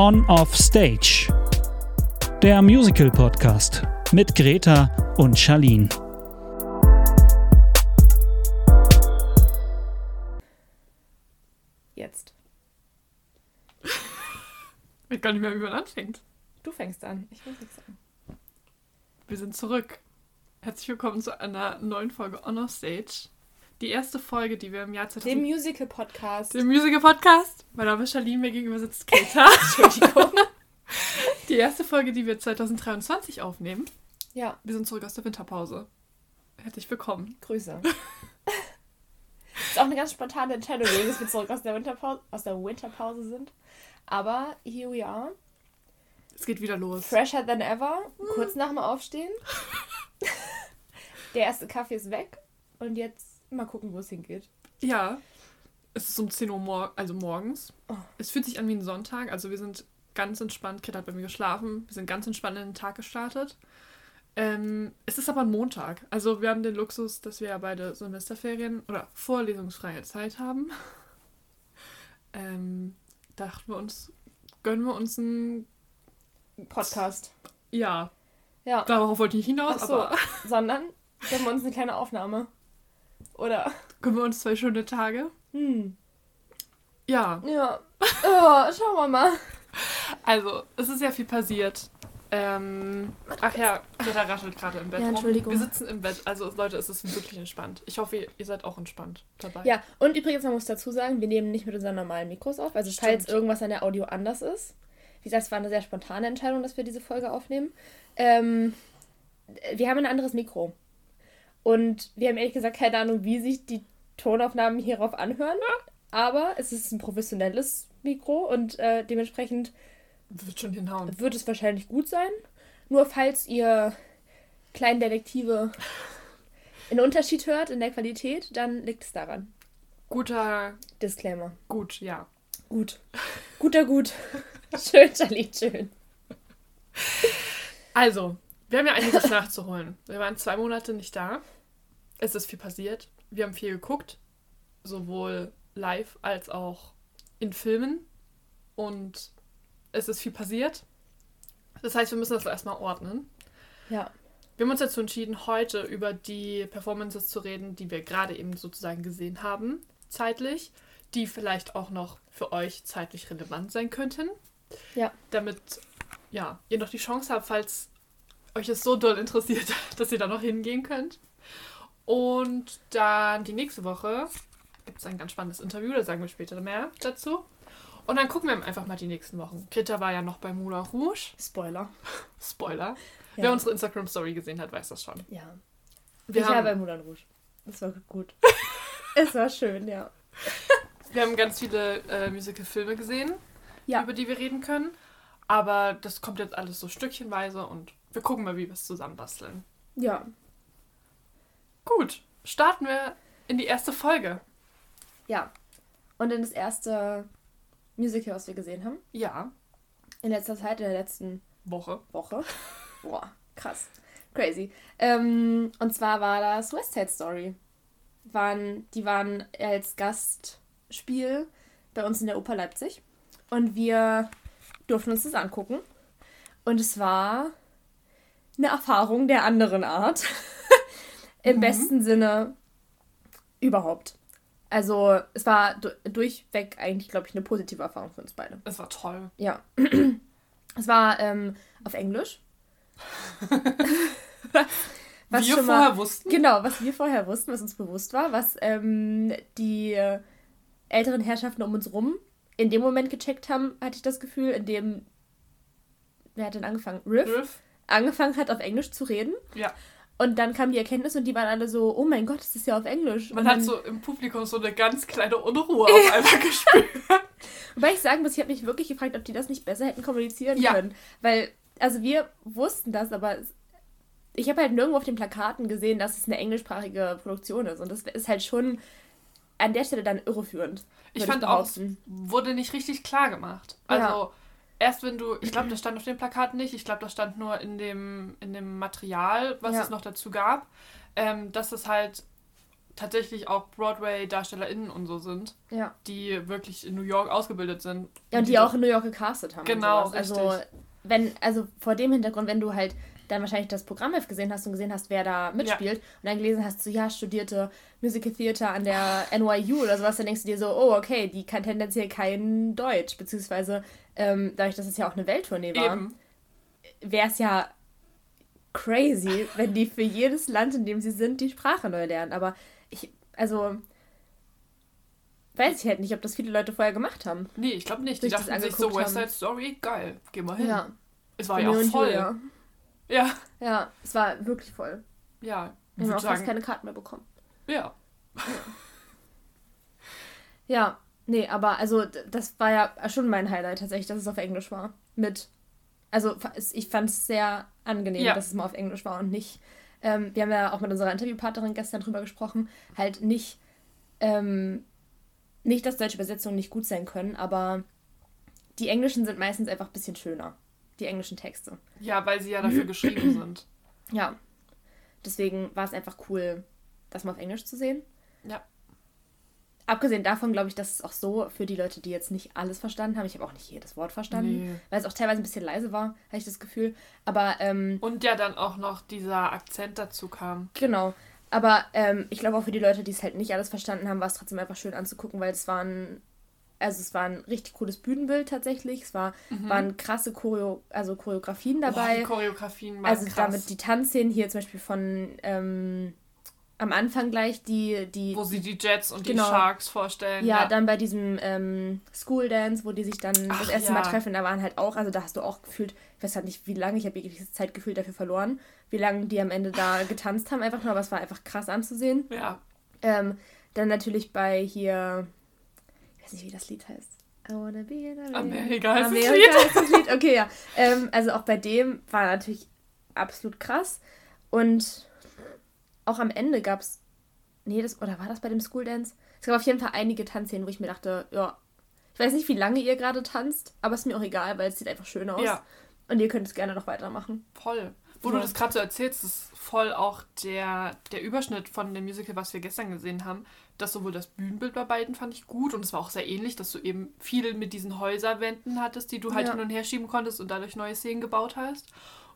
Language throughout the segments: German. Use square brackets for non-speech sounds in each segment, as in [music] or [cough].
On Off Stage. Der Musical Podcast mit Greta und Charlene. Jetzt. Ich weiß gar nicht mehr, wie man anfängt. Du fängst an. Ich will nichts sagen. Wir sind zurück. Herzlich willkommen zu einer neuen Folge Honor Stage. Die erste Folge, die wir im Jahr 2000... Dem Musical-Podcast. Dem Musical-Podcast. Mein Name ist Charlene, mir gegenüber sitzt Greta. [laughs] Entschuldigung. Die erste Folge, die wir 2023 aufnehmen. Ja, Wir sind zurück aus der Winterpause. Herzlich willkommen. Grüße. [laughs] ist auch eine ganz spontane Entscheidung dass wir zurück aus der Winterpause, aus der Winterpause sind. Aber here we are. Es geht wieder los. Fresher than ever. Kurz nach dem Aufstehen. [laughs] der erste Kaffee ist weg. Und jetzt mal gucken, wo es hingeht. Ja. Es ist um 10 Uhr mor also morgens. Oh. Es fühlt sich an wie ein Sonntag. Also wir sind ganz entspannt. Greta hat bei mir geschlafen. Wir sind ganz entspannt in den Tag gestartet. Ähm, es ist aber ein Montag. Also wir haben den Luxus, dass wir ja beide Semesterferien oder vorlesungsfreie Zeit haben. [laughs] Ähm, dachten wir uns, gönnen wir uns ein... Podcast. Ja, Ja. darauf wollte ich nicht hinaus, Ach so. aber Sondern gönnen wir uns eine kleine Aufnahme. Oder? gönnen wir uns zwei schöne Tage. Hm. Ja, Ja. Oh, schauen wir mal. Also, es ist ja viel passiert. Ähm, ach ja, Greta raschelt gerade im Bett. Ja, rum. Entschuldigung. Wir sitzen im Bett. Also, Leute, es ist wirklich entspannt. Ich hoffe, ihr, ihr seid auch entspannt dabei. Ja, und übrigens, man muss dazu sagen, wir nehmen nicht mit unseren normalen Mikros auf. Also, falls Stimmt. irgendwas an der Audio anders ist. Wie gesagt, es war eine sehr spontane Entscheidung, dass wir diese Folge aufnehmen. Ähm, wir haben ein anderes Mikro. Und wir haben ehrlich gesagt keine Ahnung, wie sich die Tonaufnahmen hierauf anhören. Aber es ist ein professionelles Mikro und äh, dementsprechend Wird schon hinhauen. wird es wahrscheinlich gut sein. Nur falls ihr kleinen Detektive einen Unterschied hört in der Qualität, dann liegt es daran. Guter, Disclaimer. gut, ja. Gut. Guter Gut. [laughs] Schön, Charlie, schön. Also, wir haben ja einiges [laughs] nachzuholen. Wir waren zwei Monate nicht da. Es ist viel passiert. Wir haben viel geguckt. Sowohl live als auch in Filmen. Und es ist viel passiert. Das heißt, wir müssen das erstmal ordnen. Ja. Wir haben uns dazu entschieden, heute über die Performances zu reden, die wir gerade eben sozusagen gesehen haben, zeitlich, die vielleicht auch noch für euch zeitlich relevant sein könnten. Ja. Damit, ja, ihr noch die Chance habt, falls euch es so doll interessiert, [laughs] dass ihr da noch hingehen könnt. Und dann die nächste Woche gibt es ein ganz spannendes Interview, da sagen wir später mehr dazu. Und dann gucken wir einfach mal die nächsten Wochen. Greta war ja noch bei Moulin Rouge. Spoiler. Spoiler. Ja. Wer unsere Instagram-Story gesehen hat, weiß das schon. Ja. Wir ich war haben, bei Moulin Rouge. Das war gut. [laughs] es war schön, ja. wir haben ganz viele äh, Musical-Filme gesehen, Ja. über die wir reden können. Aber das kommt jetzt alles so stückchenweise und wir gucken mal, wie wir es zusammenbasteln. Ja. Gut, starten wir in die erste Folge. Ja. Und dann das erste Musical, was wir gesehen haben. Ja, In letzter Zeit, in der letzten Woche. Woche. [laughs] Boah, krass. Crazy. Ähm, und zwar war das West Side Story. Waren, die waren als Gastspiel bei uns in der Oper Leipzig. Und wir durften uns das angucken. Und es war eine Erfahrung der anderen Art. [laughs] Im Mhm. besten Sinne überhaupt. Also es war du durchweg eigentlich, glaube ich, eine positive Erfahrung für uns beide. Es war toll. Ja. [clears throat] Es war ähm, auf Englisch. [laughs] Was wir vorher mal, wussten. Genau, was wir vorher wussten, was uns bewusst war, was ähm, die älteren Herrschaften um uns rum in dem Moment gecheckt haben, hatte ich das Gefühl, in dem, wer hat denn angefangen? Riff, Riff. angefangen hat, auf Englisch zu reden. Ja. Und dann kam die Erkenntnis und die waren alle so, oh mein Gott, das ist ja auf Englisch. Man und hat so im Publikum so eine ganz kleine Unruhe auf [laughs] einmal gespürt. Wobei ich sagen muss, ich habe mich wirklich gefragt, ob die das nicht besser hätten kommunizieren Ja. können. Weil, also wir wussten das, aber ich habe halt nirgendwo auf den Plakaten gesehen, dass es eine englischsprachige Produktion ist. Und das ist halt schon an der Stelle dann irreführend. Ich fand auch, es behaupten. wurde nicht richtig klar gemacht. Also, erst wenn du, ich glaube, das stand auf den Plakaten nicht, ich glaube, das stand nur in dem, in dem Material, was Ja. es noch dazu gab, ähm, dass es halt tatsächlich auch Broadway-DarstellerInnen und so sind, Ja. die wirklich in New York ausgebildet sind. Ja, und die auch in New York gecastet haben. Genau. Also, wenn, also vor dem Hintergrund, wenn du halt dann wahrscheinlich das Programmheft gesehen hast und gesehen hast, wer da mitspielt und dann gelesen hast, so ja, studierte Musical Theater an der NYU oder sowas, dann denkst du dir so, oh, okay, die kann tendenziell kein Deutsch, beziehungsweise ähm, dadurch, dass es ja auch eine Welttournee war, wäre es ja crazy, wenn die für jedes Land, in dem sie sind, die Sprache neu lernen. Aber ich, also, weiß ich halt nicht, ob das viele Leute vorher gemacht haben. Nee, ich glaube nicht. Die dachten sich so, West. Side Story, geil, geh mal hin. Ja, Es war ja auch voll. Julia. Ja, Ja, es war wirklich voll. ja. Ich Wir haben auch fast keine Karten mehr bekommen. ja. Ja, nee, aber also das war ja schon mein Highlight tatsächlich, dass es auf Englisch war. Mit, also ich fand es sehr angenehm, Ja. dass es mal auf Englisch war und nicht, ähm, wir haben ja auch mit unserer Interviewpartnerin gestern drüber gesprochen, halt nicht, ähm, nicht, dass deutsche Übersetzungen nicht gut sein können, aber die englischen sind meistens einfach ein bisschen schöner. Die englischen Texte. Ja, weil sie ja dafür [clears throat] geschrieben sind. Ja. Deswegen war es einfach cool, das mal auf Englisch zu sehen. Ja. Abgesehen davon glaube ich, dass es auch so für die Leute, die jetzt nicht alles verstanden haben, ich habe auch nicht jedes Wort verstanden, Nee. weil es auch teilweise ein bisschen leise war, habe ich das Gefühl. Aber ähm, Und ja, dann auch noch dieser Akzent dazu kam. genau. Aber ähm, ich glaube auch für die Leute, die es halt nicht alles verstanden haben, war es trotzdem einfach schön anzugucken, weil es war ein, also es war ein richtig cooles Bühnenbild tatsächlich. Es war, waren krasse Choreo, also Choreografien Mhm. Oh, dabei. die Choreografien waren Also krass. damit die Tanzszenen hier zum Beispiel von ähm, am Anfang gleich die, die wo sie die Jets und Genau. die Sharks vorstellen. ja, dann bei diesem ähm, School Dance, wo die sich dann Ach, das erste ja. Mal treffen, da waren halt auch, also da hast du auch gefühlt, ich weiß halt nicht wie lange, ich habe wirklich Zeit gefühlt dafür verloren, wie lange die am Ende da [laughs] getanzt haben, einfach nur, aber es war einfach krass anzusehen. Ja. Ähm, dann natürlich bei hier, ich weiß nicht, wie das Lied heißt. I wanna be in Amerika heißt das Amerika Lied. heißt das Lied. Okay, ja. Ähm, also auch bei dem war natürlich absolut krass. Und auch am Ende gab es. Nee, das, oder war das bei dem School Dance? Es gab auf jeden Fall einige Tanzszenen, wo ich mir dachte, ja, ich weiß nicht, wie lange ihr gerade tanzt, aber ist mir auch egal, weil es sieht einfach schön aus. Ja. Und ihr könnt es gerne noch weitermachen. Voll. Wo Ja. du das gerade so erzählst, ist voll auch der, der Überschnitt von dem Musical, was wir gestern gesehen haben. Das sowohl das Bühnenbild bei beiden fand ich gut und es war auch sehr ähnlich, dass du eben viel mit diesen Häuserwänden hattest, die du halt Ja. hin und her schieben konntest und dadurch neue Szenen gebaut hast.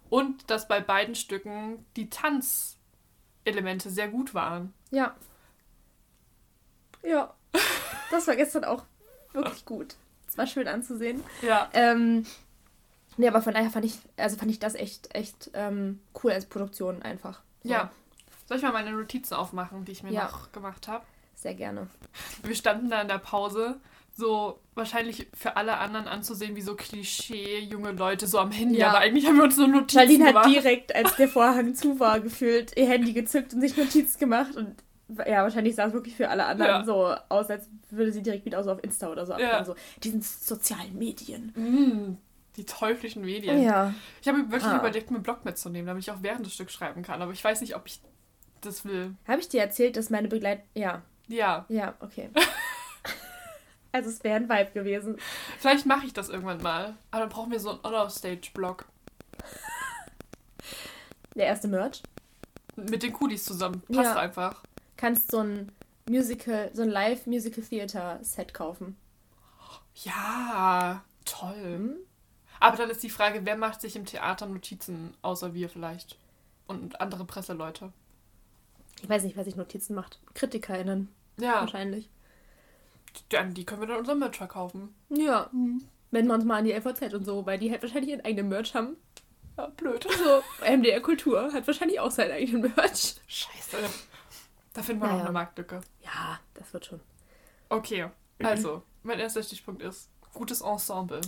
Und dass bei beiden Stücken die Tanzelemente sehr gut waren. Ja. Ja. Das war gestern auch wirklich gut. Es war schön anzusehen. Ja. Ähm, nee, aber von daher fand ich, also fand ich das echt, echt ähm, cool als Produktion einfach. So, Ja. Soll ich mal meine Notizen aufmachen, die ich mir Ja. noch gemacht habe? Sehr gerne. Wir standen da in der Pause, so wahrscheinlich für alle anderen anzusehen, wie so Klischee junge Leute so am Handy, Ja. aber eigentlich haben wir uns nur Notizen Charlene hat gemacht. direkt, als der Vorhang zu war, gefühlt ihr Handy gezückt und sich Notizen gemacht. Und ja, wahrscheinlich sah es wirklich für alle anderen Ja. so aus, als würde sie direkt wieder so auf Insta oder so Ja. abfahren. So, diesen sozialen Medien. Mm, die teuflischen Medien. Ja. Ich habe wirklich Ah. überlegt, mir einen Blog mitzunehmen, damit ich auch während des Stücks schreiben kann, aber ich weiß nicht, ob ich das will. Habe ich dir erzählt, dass meine Begleit... Ja, Ja, ja, okay. [laughs] also es wäre ein Vibe gewesen. vielleicht mache ich das irgendwann mal. Aber dann brauchen wir so einen Honor-Stage-Blog Der erste Merch. mit den Coolies zusammen. Passt Ja. einfach. Kannst so ein Musical, so ein Live-Musical-Theater-Set kaufen. Ja, toll. Hm? Aber dann ist die Frage, wer macht sich im Theater Notizen, außer wir vielleicht? Und andere Presseleute. Ich weiß nicht, wer sich Notizen macht. KritikerInnen Ja, wahrscheinlich. Dann, die können wir dann unser Merch verkaufen. Ja. Wenn wir uns mal an die LVZ und so, weil die halt wahrscheinlich ihren eigenen Merch haben. Ja, blöd. So, MDR Kultur hat wahrscheinlich auch seinen eigenen Merch. Scheiße. Da finden wir Naja. noch eine Marktlücke. Ja, das wird schon. Okay, also, mein erster Stichpunkt ist gutes Ensemble.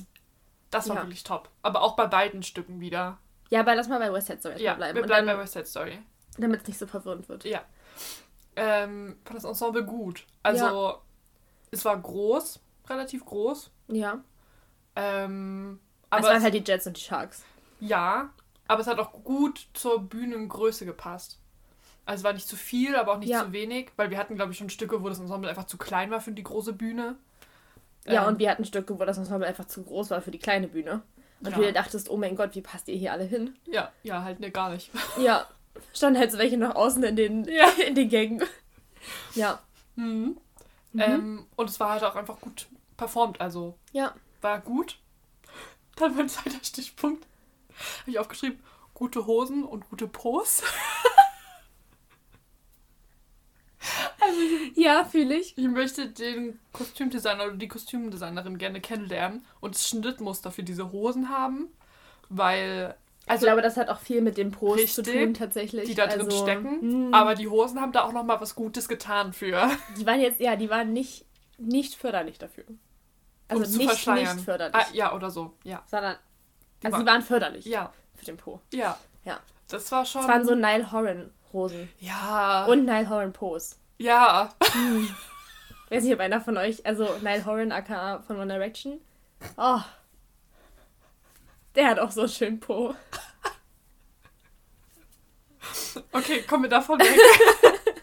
Das war Ja. wirklich top. Aber auch bei beiden Stücken wieder. Ja, aber lass mal bei West Side Story Ja, bleiben. wir bleiben bei dann, West Side Story. damit es nicht so verwirrend wird. Ja. Ähm, fand das Ensemble gut. Also, es war groß, relativ groß. Ja. Ähm, Aber es waren halt die Jets und die Sharks. ja, aber es hat auch gut zur Bühnengröße gepasst. Also es war nicht zu viel, aber auch nicht Ja. zu wenig, weil wir hatten, glaube ich, schon Stücke, wo das Ensemble einfach zu klein war für die große Bühne. Ja, Ähm, und wir hatten Stücke, wo das Ensemble einfach zu groß war für die kleine Bühne. Und Ja. du dir dachtest, oh mein Gott, wie passt ihr hier alle hin? Ja, ja, halt ne, gar nicht. [laughs] Ja. Standen halt so welche noch außen in den, Ja. [laughs] in den Gängen. Ja. Mhm. Mhm. Ähm, und es war halt auch einfach gut performt, also Ja. war gut. [laughs] Dann mein zweiter Stichpunkt. Habe ich aufgeschrieben, gute Hosen und gute Pos. [laughs] Ja, fühle ich. Ich möchte den Kostümdesigner oder die Kostümdesignerin gerne kennenlernen und das Schnittmuster für diese Hosen haben, weil also ich glaube, das hat auch viel mit dem Post zu Richtig, tun, tatsächlich. die da drin Also, stecken, mh, aber die Hosen haben da auch noch mal was Gutes getan für. die waren jetzt, ja, die waren nicht, nicht förderlich dafür. Also um zu nicht, nicht förderlich. Ah, ja, oder so, ja. Sondern, Die also war- sie waren förderlich Ja, für den Po. ja. Ja. Das war schon. Es waren so Nile Horan Hosen. ja. Und Nile Horan Pos. ja. Ich weiß nicht, ob einer von euch, also Nile Horan aka von One Direction. Oh. Der hat auch so einen schönen Po. Okay, kommen wir davon weg. [laughs]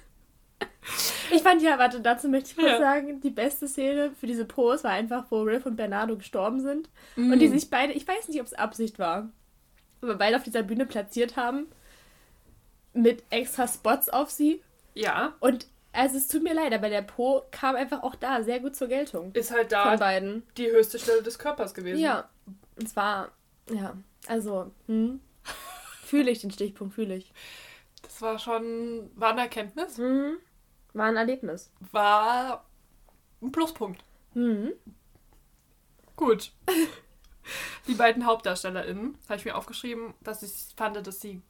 Ich fand ja, warte, dazu möchte ich kurz Ja. sagen, die beste Szene für diese Pose war einfach, wo Riff und Bernardo gestorben sind. Und die Mm. sich beide, ich weiß nicht, ob es Absicht war, aber beide auf dieser Bühne platziert haben. Mit extra Spots auf sie. Ja, Und also es tut mir leid, aber der Po kam einfach auch da sehr gut zur Geltung. ist halt Von da beiden. die höchste Stelle des Körpers gewesen. Ja. Und zwar, ja, also, hm. Fühle ich den Stichpunkt, fühle ich. Das war schon, war eine Erkenntnis, Mhm. War ein Erlebnis. war ein Pluspunkt. Mhm. Gut. [laughs] Die beiden HauptdarstellerInnen habe ich mir aufgeschrieben, dass ich fand, dass sie,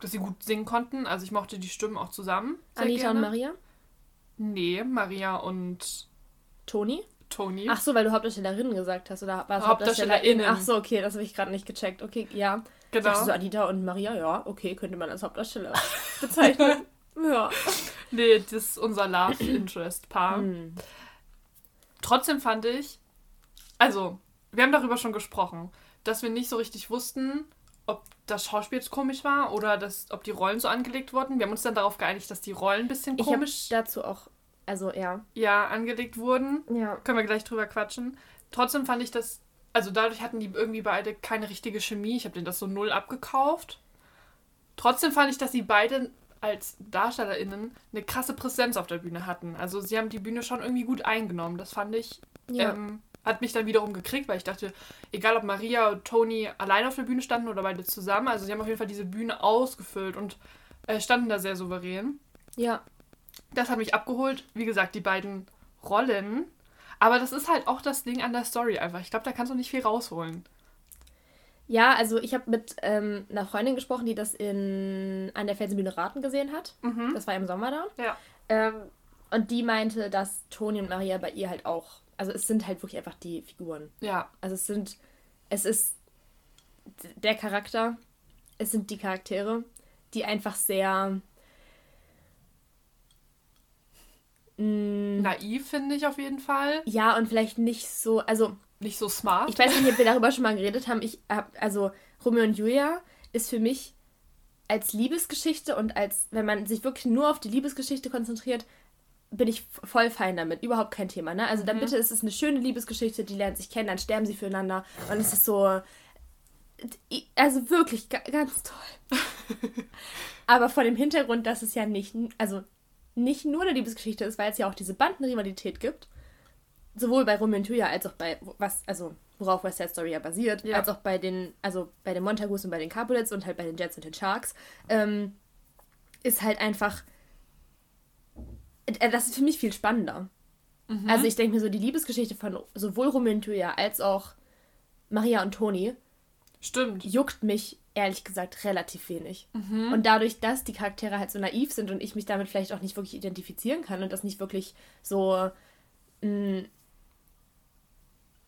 dass sie gut singen konnten. Also ich mochte die Stimmen auch zusammen. Anita gerne. und Maria? Nee, Maria und Toni? Toni. Ach so, weil du Hauptdarstellerinnen gesagt hast, oder war es HauptdarstellerInnen. Ach so, okay, das habe ich gerade nicht gecheckt. Okay, ja. Genau. dachte so, Anita und Maria, ja, okay, könnte man als Hauptdarsteller [laughs] bezeichnen. ja. Nee, das ist unser Love [clears throat] Interest Paar. Hm. Trotzdem fand ich, also, wir haben darüber schon gesprochen, dass wir nicht so richtig wussten, ob das Schauspiel jetzt komisch war oder dass, ob die Rollen so angelegt wurden. Wir haben uns dann darauf geeinigt, dass die Rollen ein bisschen Ich habe komisch dazu auch, also ja. ja, angelegt wurden. Ja. Können wir gleich drüber quatschen. Trotzdem fand ich das, also dadurch hatten die irgendwie beide keine richtige Chemie. Ich habe denen das so null abgekauft. Trotzdem fand ich, dass sie beide als DarstellerInnen eine krasse Präsenz auf der Bühne hatten. Also sie haben die Bühne schon irgendwie gut eingenommen. Das fand ich, Ja. ähm, hat mich dann wiederum gekriegt, weil ich dachte, egal ob Maria und Toni allein auf der Bühne standen oder beide zusammen, also sie haben auf jeden Fall diese Bühne ausgefüllt und äh, standen da sehr souverän. ja. Das hat mich abgeholt. Wie gesagt, die beiden Rollen. Aber das ist halt auch das Ding an der Story einfach. Ich glaube, da kannst du nicht viel rausholen. Ja, also ich habe mit ähm, einer Freundin gesprochen, die das in an der Felsenbühne Raten gesehen hat. Mhm. Das war im Sommer da. Ja. Ähm, und die meinte, dass Toni und Maria bei ihr halt auch, also es sind halt wirklich einfach die Figuren. Ja. Also es sind, es ist der Charakter, es sind die Charaktere, die einfach sehr mh, Naiv finde ich auf jeden Fall. ja und vielleicht nicht so, also Nicht so smart. ich weiß nicht, ob wir darüber schon mal geredet haben. Ich hab, also Romeo und Julia ist für mich als Liebesgeschichte und als, wenn man sich wirklich nur auf die Liebesgeschichte konzentriert, bin ich voll fein damit. Überhaupt kein Thema, ne? Also dann bitte ist es eine schöne Liebesgeschichte, die lernen sich kennen, dann sterben sie füreinander und es ist so, also wirklich ga- ganz toll. [laughs] Aber vor dem Hintergrund, dass es ja nicht, also nicht nur eine Liebesgeschichte ist, weil es ja auch diese Bandenrivalität gibt, sowohl bei Romeo und Julia als auch bei was also worauf West Side Story ja basiert, Ja. als auch bei den also bei den Montagus und bei den Capulets und halt bei den Jets und den Sharks ähm, ist halt einfach äh, das ist für mich viel spannender. Mhm. Also ich denke mir so die Liebesgeschichte von sowohl Romeo und Julia als auch Maria und Toni Stimmt. juckt mich ehrlich gesagt relativ wenig. Mhm. Und dadurch, dass die Charaktere halt so naiv sind und ich mich damit vielleicht auch nicht wirklich identifizieren kann und das nicht wirklich so mh,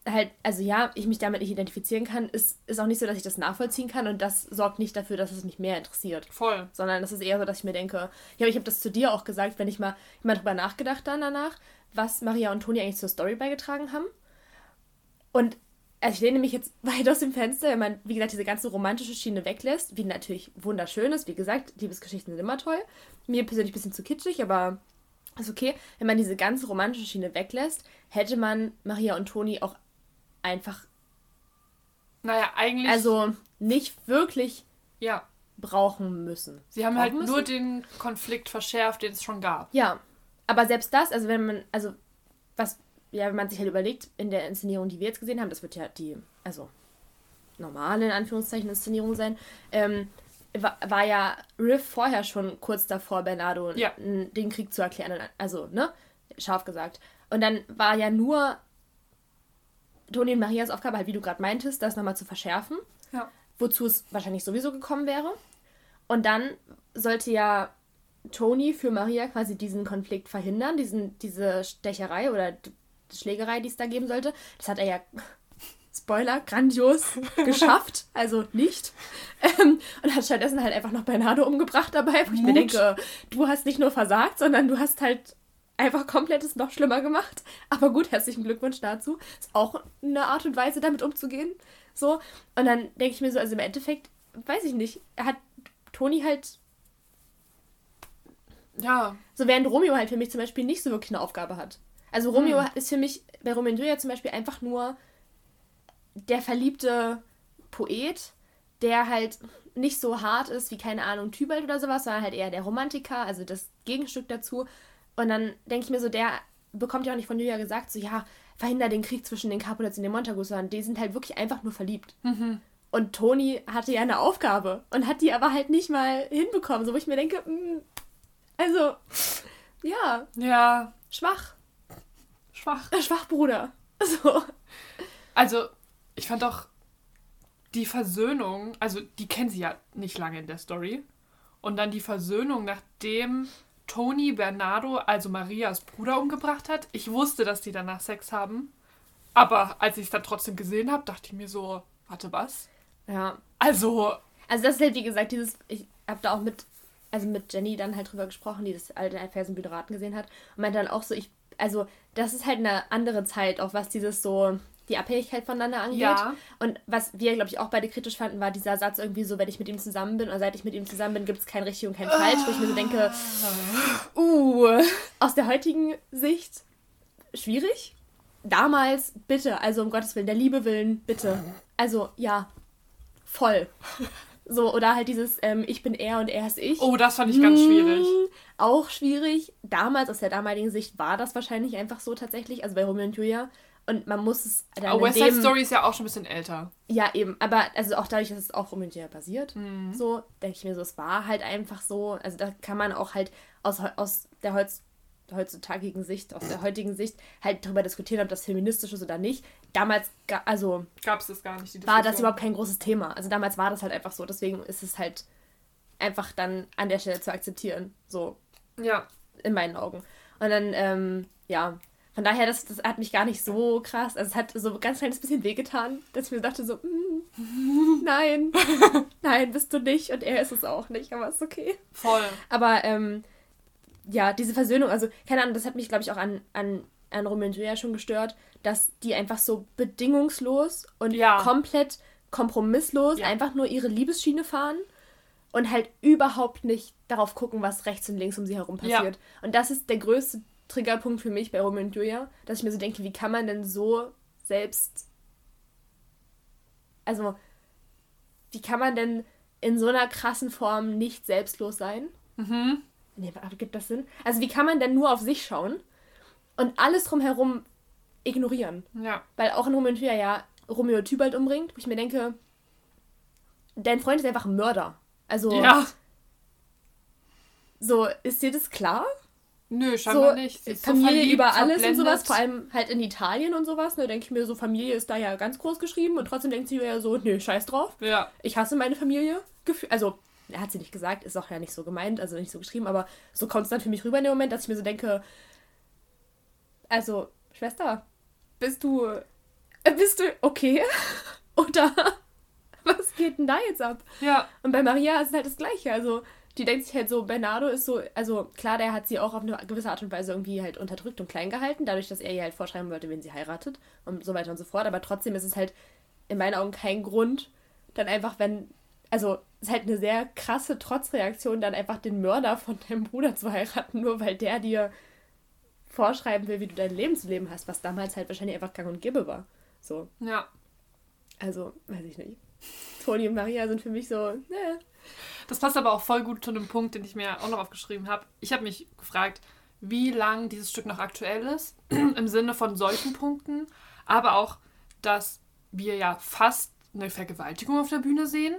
halt, also ja, ich mich damit nicht identifizieren kann, ist, ist auch nicht so, dass ich das nachvollziehen kann und das sorgt nicht dafür, dass es mich mehr interessiert. Voll. Sondern es ist eher so, dass ich mir denke, ja, ich habe das zu dir auch gesagt, wenn ich mal, ich mal drüber nachgedacht dann danach, was Maria und Toni eigentlich zur Story beigetragen haben. Und also ich lehne mich jetzt [laughs] weit aus dem Fenster, wenn man, wie gesagt, diese ganze romantische Schiene weglässt, wie natürlich wunderschön ist. Wie gesagt, Liebesgeschichten sind immer toll. Mir persönlich ein bisschen zu kitschig, aber ist okay. Wenn man diese ganze romantische Schiene weglässt, hätte man Maria und Toni auch einfach, Naja, eigentlich. also nicht wirklich Ja. brauchen müssen. Sie haben Brauchen halt müssen? nur den Konflikt verschärft, den es schon gab. Ja, aber selbst das, also wenn man, also was, ja, wenn man sich halt überlegt, in der Inszenierung, die wir jetzt gesehen haben, das wird ja die, also normale, in Anführungszeichen, Inszenierung sein, ähm, war, war ja Riff vorher schon kurz davor, Bernardo Ja. den Krieg zu erklären. Also, ne? Scharf gesagt. Und dann war ja nur Toni und Marias Aufgabe, halt wie du gerade meintest, das nochmal zu verschärfen, Ja. wozu es wahrscheinlich sowieso gekommen wäre. Und dann sollte ja Toni für Maria quasi diesen Konflikt verhindern, diesen, diese Stecherei oder Schlägerei, die es da geben sollte. Das hat er ja, [laughs] Spoiler, grandios [laughs] geschafft. Also nicht. Ähm, und hat stattdessen halt einfach noch Bernardo umgebracht dabei, wo ich mir denke, du hast nicht nur versagt, sondern du hast halt einfach komplettes noch schlimmer gemacht. Aber gut, herzlichen Glückwunsch dazu. Ist auch eine Art und Weise, damit umzugehen. So. Und dann denke ich mir so, also im Endeffekt, weiß ich nicht, er hat Toni halt Ja. so während Romeo halt für mich zum Beispiel nicht so wirklich eine Aufgabe hat. Also Romeo Hm. ist für mich bei Romeo und Julia zum Beispiel einfach nur der verliebte Poet, der halt nicht so hart ist wie, keine Ahnung, Tybalt oder sowas, sondern halt eher der Romantiker, also das Gegenstück dazu. Und dann denke ich mir so, der bekommt ja auch nicht von Julia gesagt, so ja, verhinder den Krieg zwischen den Capulets und den Montagus, sondern die sind halt wirklich einfach nur verliebt. Und Toni hatte ja eine Aufgabe und hat die aber halt nicht mal hinbekommen, so wo ich mir denke, mm, also, ja, Ja. schwach. Schwach. Äh, Schwach, Bruder. [laughs] So. Also, ich fand doch die Versöhnung, also die kennen sie ja nicht lange in der Story. Und dann die Versöhnung, nachdem Tony Bernardo, also Marias Bruder, umgebracht hat. Ich wusste, dass die danach Sex haben. Aber als ich es dann trotzdem gesehen habe, dachte ich mir so, warte, was? Ja. Also, Also das ist halt, wie gesagt, dieses, ich habe da auch mit, also mit Jenny dann halt drüber gesprochen, die das alte Fersenbüderaten gesehen hat. Und meinte dann auch so, ich, also das ist halt eine andere Zeit, auch was dieses so, die Abhängigkeit voneinander angeht. Ja. Und was wir, glaube ich, auch beide kritisch fanden, war dieser Satz irgendwie so, wenn ich mit ihm zusammen bin oder seit ich mit ihm zusammen bin, gibt es kein richtig und kein falsch, wo ich mir so denke, uh, aus der heutigen Sicht schwierig. Damals, bitte, also um Gottes Willen, der Liebe willen, bitte. Also, ja, voll. So, oder halt dieses, ähm, ich bin er und er ist ich. oh, das fand ich ganz schwierig. Mm, Auch schwierig. Damals, aus der damaligen Sicht, war das wahrscheinlich einfach so tatsächlich, also bei Romeo und Julia. Und man muss es dann Aber in West Side dem- Story ist ja auch schon ein bisschen älter. ja, eben. Aber also auch dadurch, dass es auch Romeo und Julia basiert, Mhm. so, denke ich mir so, es war halt einfach so. Also da kann man auch halt aus, aus der Heutz, heutzutage Sicht, aus der heutigen Sicht, halt darüber diskutieren, ob das feministisch ist oder nicht. Damals, also Gab es das gar nicht, war das überhaupt kein großes Thema. Also damals war das halt einfach so. Deswegen ist es halt einfach dann an der Stelle zu akzeptieren. So, Ja. in meinen Augen. Und dann, ähm, ja, von daher, das, das hat mich gar nicht so krass. Also es hat so ein ganz kleines bisschen wehgetan, dass ich mir dachte so, mm, [laughs] nein, [laughs] nein, bist du nicht. Und er ist es auch nicht, aber ist okay. Voll. Aber ähm, ja, diese Versöhnung, also keine Ahnung, das hat mich, glaube ich, auch an, an, an Romeo und Julia schon gestört, dass die einfach so bedingungslos und Ja. komplett kompromisslos Ja. einfach nur ihre Liebesschiene fahren und halt überhaupt nicht darauf gucken, was rechts und links um sie herum Ja. passiert. Und das ist der größte Triggerpunkt für mich bei Romeo und Julia, dass ich mir so denke, wie kann man denn so selbst. Also, wie kann man denn in so einer krassen Form nicht selbstlos sein? Mhm. Nee, aber gibt das Sinn? Also, wie kann man denn nur auf sich schauen und alles drumherum ignorieren? Ja. Weil auch in Romeo und Julia ja Romeo Tybalt umbringt, wo ich mir denke, dein Freund ist einfach ein Mörder. Also, Ja. so, ist dir das klar? Nö, scheinbar so nicht. Familie verliebt, über alles und verblendet. sowas, vor allem halt in Italien und sowas. Ne, denke ich mir so, Familie ist da ja ganz groß geschrieben und trotzdem denkt sie ja so, nö, scheiß drauf. Ja. Ich hasse meine Familie. Also, er hat sie nicht gesagt, ist auch ja nicht so gemeint, also nicht so geschrieben, aber so kommt es dann für mich rüber in dem Moment, dass ich mir so denke, also, Schwester, bist du, äh, bist du okay? [laughs] Oder [laughs] was geht denn da jetzt ab? Ja. Und bei Maria ist es halt das Gleiche. Also, die denkt sich halt so, Bernardo ist so, also klar, der hat sie auch auf eine gewisse Art und Weise irgendwie halt unterdrückt und klein gehalten, dadurch, dass er ihr halt vorschreiben wollte, wen sie heiratet und so weiter und so fort. Aber trotzdem ist es halt in meinen Augen kein Grund, dann einfach, wenn, also es ist halt eine sehr krasse Trotzreaktion, dann einfach den Mörder von deinem Bruder zu heiraten, nur weil der dir vorschreiben will, wie du dein Leben zu leben hast, was damals halt wahrscheinlich einfach gang und gäbe war. So, Ja. also, weiß ich nicht. Toni und Maria sind für mich so, ne. Das passt aber auch voll gut zu einem Punkt, den ich mir auch noch aufgeschrieben habe. Ich habe mich gefragt, wie lang dieses Stück noch aktuell ist, [clears throat] im Sinne von solchen Punkten, aber auch, dass wir ja fast eine Vergewaltigung auf der Bühne sehen.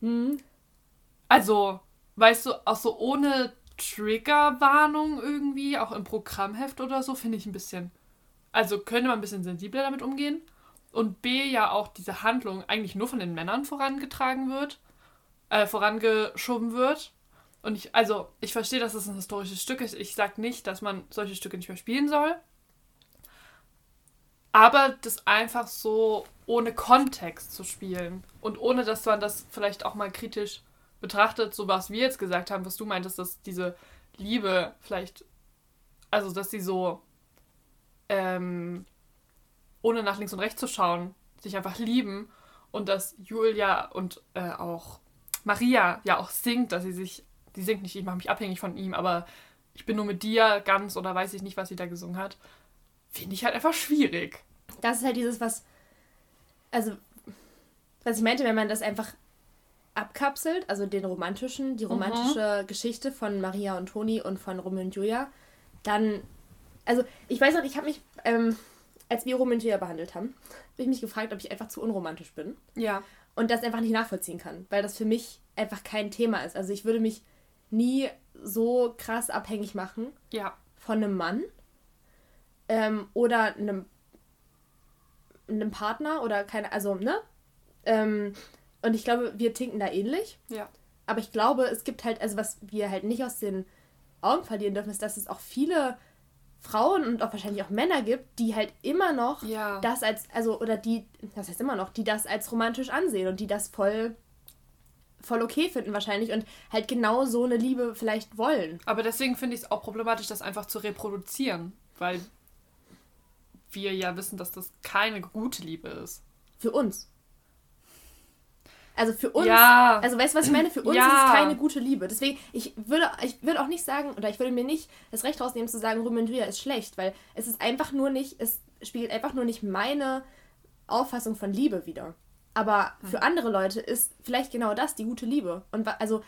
Hm. Also, weißt du, auch so ohne Triggerwarnung irgendwie, auch im Programmheft oder so, finde ich ein bisschen. Also könnte man ein bisschen sensibler damit umgehen. Und B, ja auch diese Handlung eigentlich nur von den Männern vorangetragen wird, äh, vorangeschoben wird. Und ich, also, ich verstehe, dass es ein historisches Stück ist. Ich sage nicht, dass man solche Stücke nicht mehr spielen soll. Aber das einfach so ohne Kontext zu spielen und ohne, dass man das vielleicht auch mal kritisch betrachtet, so was wir jetzt gesagt haben, was du meintest, dass diese Liebe vielleicht, also dass sie so, ähm, ohne nach links und rechts zu schauen, sich einfach lieben und dass Julia und äh, auch Maria ja auch singt, dass sie sich, die singt nicht, ich mache mich abhängig von ihm, aber ich bin nur mit dir ganz oder weiß ich nicht, was sie da gesungen hat, finde ich halt einfach schwierig. Das ist halt dieses, was, also, was ich meinte, wenn man das einfach abkapselt, also den romantischen, die romantische mhm. Geschichte von Maria und Toni und von Romeo und Julia, dann, also ich weiß noch, ich habe mich, ähm, als wir Romeo und Julia behandelt haben, habe ich mich gefragt, ob ich einfach zu unromantisch bin. Ja. Und das einfach nicht nachvollziehen kann, weil das für mich einfach kein Thema ist. Also ich würde mich nie so krass abhängig machen ja. von einem Mann ähm, oder einem, einem Partner oder keine, also, ne? Ähm, und ich glaube, wir tinken da ähnlich. Ja. Aber ich glaube, es gibt halt, also was wir halt nicht aus den Augen verlieren dürfen, ist, dass es auch viele Frauen und auch wahrscheinlich auch Männer gibt, die halt immer noch ja. das als, also, oder die, das heißt immer noch, die das als romantisch ansehen und die das voll, voll okay finden wahrscheinlich und halt genau so eine Liebe vielleicht wollen. Aber deswegen finde ich es auch problematisch, das einfach zu reproduzieren, weil wir ja wissen, dass das keine gute Liebe ist. Für uns. Also für uns, ja. also weißt du, was ich meine? Für uns ja. ist es keine gute Liebe. Deswegen, ich würde, ich würde auch nicht sagen, oder ich würde mir nicht das Recht rausnehmen zu sagen, und Julia ist schlecht, weil es ist einfach nur nicht, es spiegelt einfach nur nicht meine Auffassung von Liebe wieder. Aber für hm. andere Leute ist vielleicht genau das die gute Liebe. Und also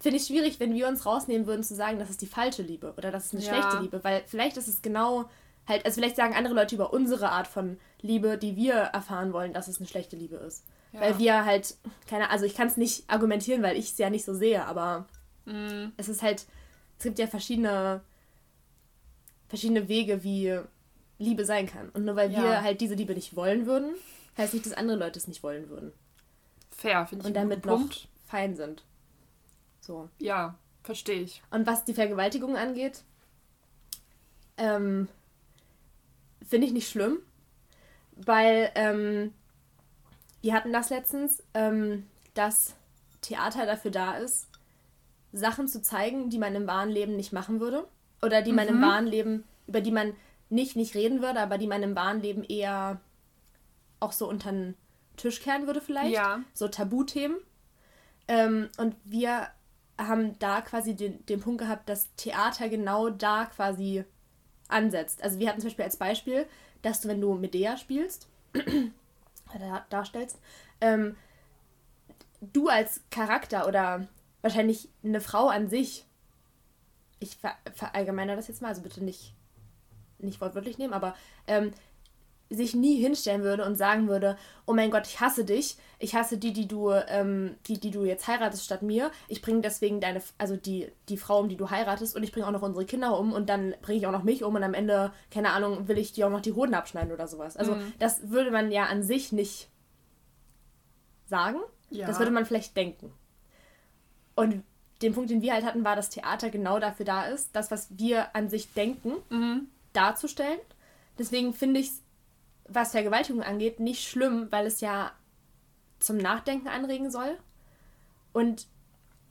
finde ich schwierig, wenn wir uns rausnehmen würden zu sagen, das ist die falsche Liebe oder das ist eine ja. schlechte Liebe, weil vielleicht ist es genau halt, also vielleicht sagen andere Leute über unsere Art von Liebe, die wir erfahren wollen, dass es eine schlechte Liebe ist. Ja. Weil wir halt, keine also ich kann es nicht argumentieren, weil ich es ja nicht so sehe, aber mm. es ist halt, es gibt ja verschiedene, verschiedene Wege, wie Liebe sein kann. Und nur weil ja. wir halt diese Liebe nicht wollen würden, heißt nicht, dass andere Leute es nicht wollen würden. Fair, finde ich. Und damit noch Punkt. fein sind. So. Ja, verstehe ich. Und was die Vergewaltigung angeht, ähm, finde ich nicht schlimm, weil ähm, wir hatten das letztens, ähm, dass Theater dafür da ist, Sachen zu zeigen, die man im wahren Leben nicht machen würde. Oder die man mhm. im wahren Leben, über die man nicht nicht reden würde, aber die man im wahren Leben eher auch so unter den Tisch kehren würde vielleicht. Ja. So Tabuthemen. Ähm, und wir haben da quasi den, den Punkt gehabt, dass Theater genau da quasi ansetzt. Also wir hatten zum Beispiel als Beispiel, dass du, wenn du Medea spielst, [clears throat] darstellst, ähm, du als Charakter oder wahrscheinlich eine Frau an sich, ich ver verallgemeine das jetzt mal, also bitte nicht, nicht wortwörtlich nehmen, aber ähm, sich nie hinstellen würde und sagen würde, oh mein Gott, ich hasse dich, ich hasse die, die du, ähm, die, die du jetzt heiratest statt mir, ich bringe deswegen deine, also die, die Frau um, die du heiratest und ich bringe auch noch unsere Kinder um und dann bringe ich auch noch mich um und am Ende, keine Ahnung, will ich dir auch noch die Hoden abschneiden oder sowas. Also mhm. das würde man ja an sich nicht sagen, ja. das würde man vielleicht denken. Und den Punkt, den wir halt hatten, war, dass Theater genau dafür da ist, das, was wir an sich denken, mhm. darzustellen. Deswegen finde ich es was Vergewaltigung angeht, nicht schlimm, weil es ja zum Nachdenken anregen soll. Und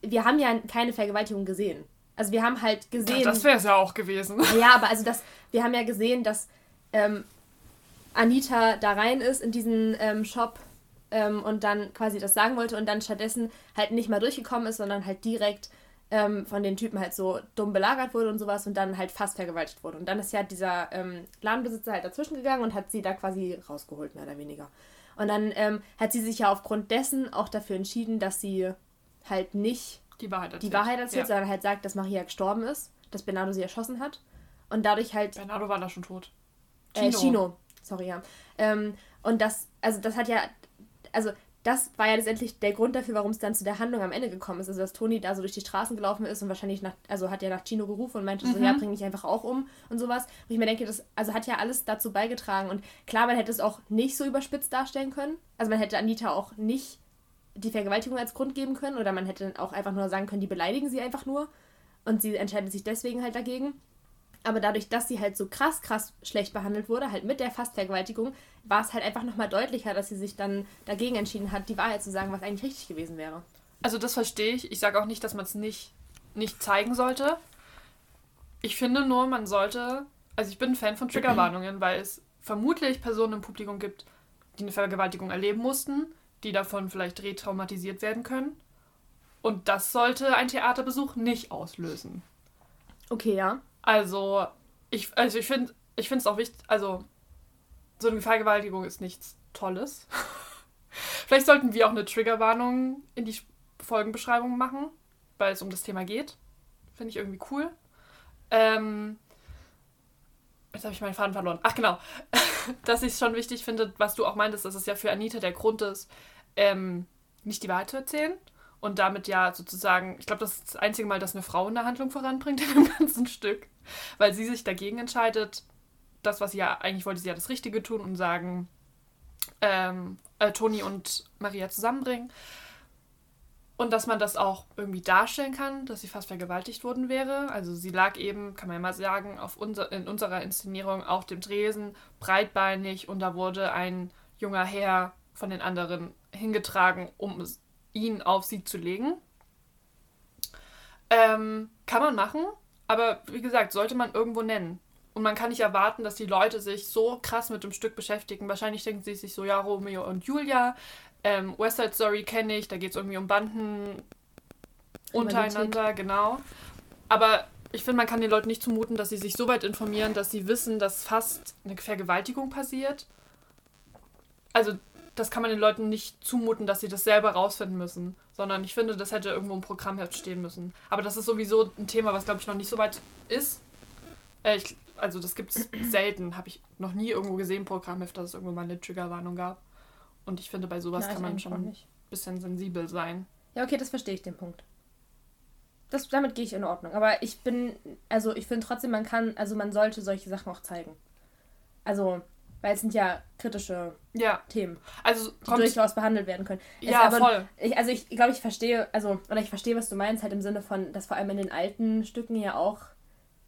wir haben ja keine Vergewaltigung gesehen. Also wir haben halt gesehen. Ja, das wäre es ja auch gewesen. [laughs] Ja, aber also das, wir haben ja gesehen, dass ähm, Anita da rein ist in diesen ähm, Shop ähm, und dann quasi das sagen wollte und dann stattdessen halt nicht mal durchgekommen ist, sondern halt direkt ähm, von den Typen halt so dumm belagert wurde und sowas und dann halt fast vergewaltigt wurde. Und dann ist ja dieser ähm, Ladenbesitzer halt dazwischen gegangen und hat sie da quasi rausgeholt, mehr oder weniger. Und dann ähm, hat sie sich ja aufgrund dessen auch dafür entschieden, dass sie halt nicht die Wahrheit erzählt. die Wahrheit erzählt, Ja. sondern halt sagt, dass Maria gestorben ist, dass Bernardo sie erschossen hat. Und dadurch halt Bernardo war da schon tot. Äh, Chino. Sorry, ja. Ähm, und das, also das hat ja, also das war ja letztendlich der Grund dafür, warum es dann zu der Handlung am Ende gekommen ist. Also dass Toni da so durch die Straßen gelaufen ist und wahrscheinlich nach, also hat ja nach Chino gerufen und meinte so, Mhm. ja, bring mich einfach auch um und sowas. Und ich mir denke, das also hat ja alles dazu beigetragen. Und klar, man hätte es auch nicht so überspitzt darstellen können. Also man hätte Anita auch nicht die Vergewaltigung als Grund geben können oder man hätte auch einfach nur sagen können, die beleidigen sie einfach nur und sie entscheidet sich deswegen halt dagegen. Aber dadurch, dass sie halt so krass, krass schlecht behandelt wurde, halt mit der Fastvergewaltigung, war es halt einfach nochmal deutlicher, dass sie sich dann dagegen entschieden hat, die Wahrheit zu sagen, was eigentlich richtig gewesen wäre. Also das verstehe ich. Ich sage auch nicht, dass man es nicht, nicht zeigen sollte. Ich finde nur, man sollte. Also ich bin ein Fan von Triggerwarnungen, weil es vermutlich Personen im Publikum gibt, die eine Vergewaltigung erleben mussten, die davon vielleicht retraumatisiert werden können. Und das sollte ein Theaterbesuch nicht auslösen. Okay, ja. Also, ich, also ich finde ich es auch wichtig, also so eine Vergewaltigung ist nichts Tolles. [laughs] Vielleicht sollten wir auch eine Triggerwarnung in die Folgenbeschreibung machen, weil es um das Thema geht. Finde ich irgendwie cool. Ähm, jetzt habe ich meinen Faden verloren. Ach genau, [laughs] dass ich es schon wichtig finde, was du auch meintest, dass es ja für Anita der Grund ist, ähm, nicht die Wahrheit zu erzählen. Und damit ja sozusagen, ich glaube, das ist das einzige Mal, dass eine Frau eine Handlung voranbringt in dem [laughs] ganzen Stück. Weil sie sich dagegen entscheidet, das, was sie ja, eigentlich wollte sie ja das Richtige tun und sagen, ähm, äh, Toni und Maria zusammenbringen. Und dass man das auch irgendwie darstellen kann, dass sie fast vergewaltigt worden wäre. Also sie lag eben, kann man ja mal sagen, auf unser, in unserer Inszenierung auf dem Tresen, breitbeinig und da wurde ein junger Herr von den anderen hingetragen, um ihn auf sie zu legen. Ähm, kann man machen, aber wie gesagt, sollte man irgendwo nennen. Und man kann nicht erwarten, dass die Leute sich so krass mit dem Stück beschäftigen. Wahrscheinlich denken sie sich so, ja, Romeo und Julia, ähm, West Side Story kenne ich, da geht es irgendwie um Banden untereinander, genau. Aber ich finde, man kann den Leuten nicht zumuten, dass sie sich so weit informieren, dass sie wissen, dass fast eine Vergewaltigung passiert. Also, das kann man den Leuten nicht zumuten, dass sie das selber rausfinden müssen. Sondern ich finde, das hätte irgendwo im Programmheft stehen müssen. Aber das ist sowieso ein Thema, was, glaube ich, noch nicht so weit ist. Äh, ich, also, das gibt es [clears throat] selten. Habe ich noch nie irgendwo gesehen, im Programmheft, dass es irgendwo mal eine Triggerwarnung gab. Und ich finde, bei sowas Ja, kann man schon ein bisschen sensibel sein. Ja, okay, das verstehe ich, den Punkt. Das, damit gehe ich in Ordnung. Aber ich bin, also ich finde trotzdem, man kann, also man sollte solche Sachen auch zeigen. Also, weil es sind ja kritische Ja, Themen, also die durchaus behandelt werden können. Es Ja, aber, voll. Ich, also ich glaube, ich verstehe, also, oder ich verstehe, was du meinst, halt im Sinne von, dass vor allem in den alten Stücken ja auch,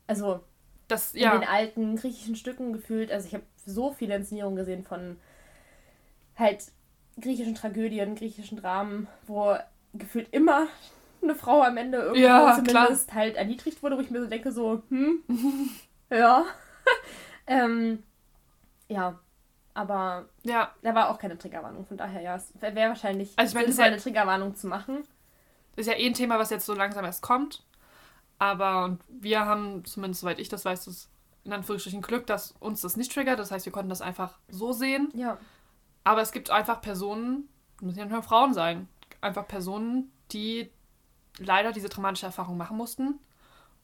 also Das, in ja. den alten griechischen Stücken gefühlt, also ich habe so viele Inszenierungen gesehen von halt griechischen Tragödien, griechischen Dramen, wo gefühlt immer eine Frau am Ende irgendwo Ja, zumindest halt erniedrigt wurde, wo ich mir so denke, so, hm, [laughs] ja. [laughs] ähm, ja, aber ja, da war auch keine Triggerwarnung, von daher ja, es wäre wär wahrscheinlich Also ich meine, sinnvoll, ja- eine Triggerwarnung zu machen. ist ja eh ein Thema, was jetzt so langsam erst kommt. Aber und wir haben, zumindest soweit ich das weiß, das in Anführungsstrichen Glück, dass uns das nicht triggert. Das heißt, wir konnten das einfach so sehen. Ja, Aber es gibt einfach Personen, müssen ja nicht nur Frauen sein, einfach Personen, die leider diese traumatische Erfahrung machen mussten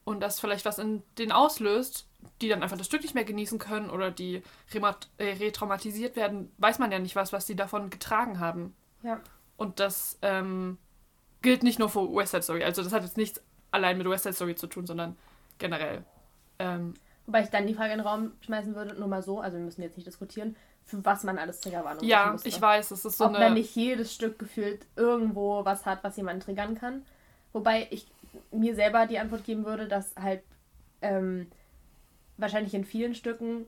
und das vielleicht was in denen auslöst, die dann einfach das Stück nicht mehr genießen können oder die äh, retraumatisiert werden, weiß man ja nicht was, was die davon getragen haben. ja. Und das ähm, gilt nicht nur für West Side Story. Also das hat jetzt nichts allein mit West Side Story zu tun, sondern generell. Ähm, Wobei ich dann die Frage in den Raum schmeißen würde, nur mal so, also wir müssen jetzt nicht diskutieren, für was man alles Triggerwarnung ja, ich weiß, es ist so Ob eine... wenn nicht jedes Stück gefühlt irgendwo was hat, was jemanden triggern kann. Wobei ich mir selber die Antwort geben würde, dass halt ähm, wahrscheinlich in vielen Stücken,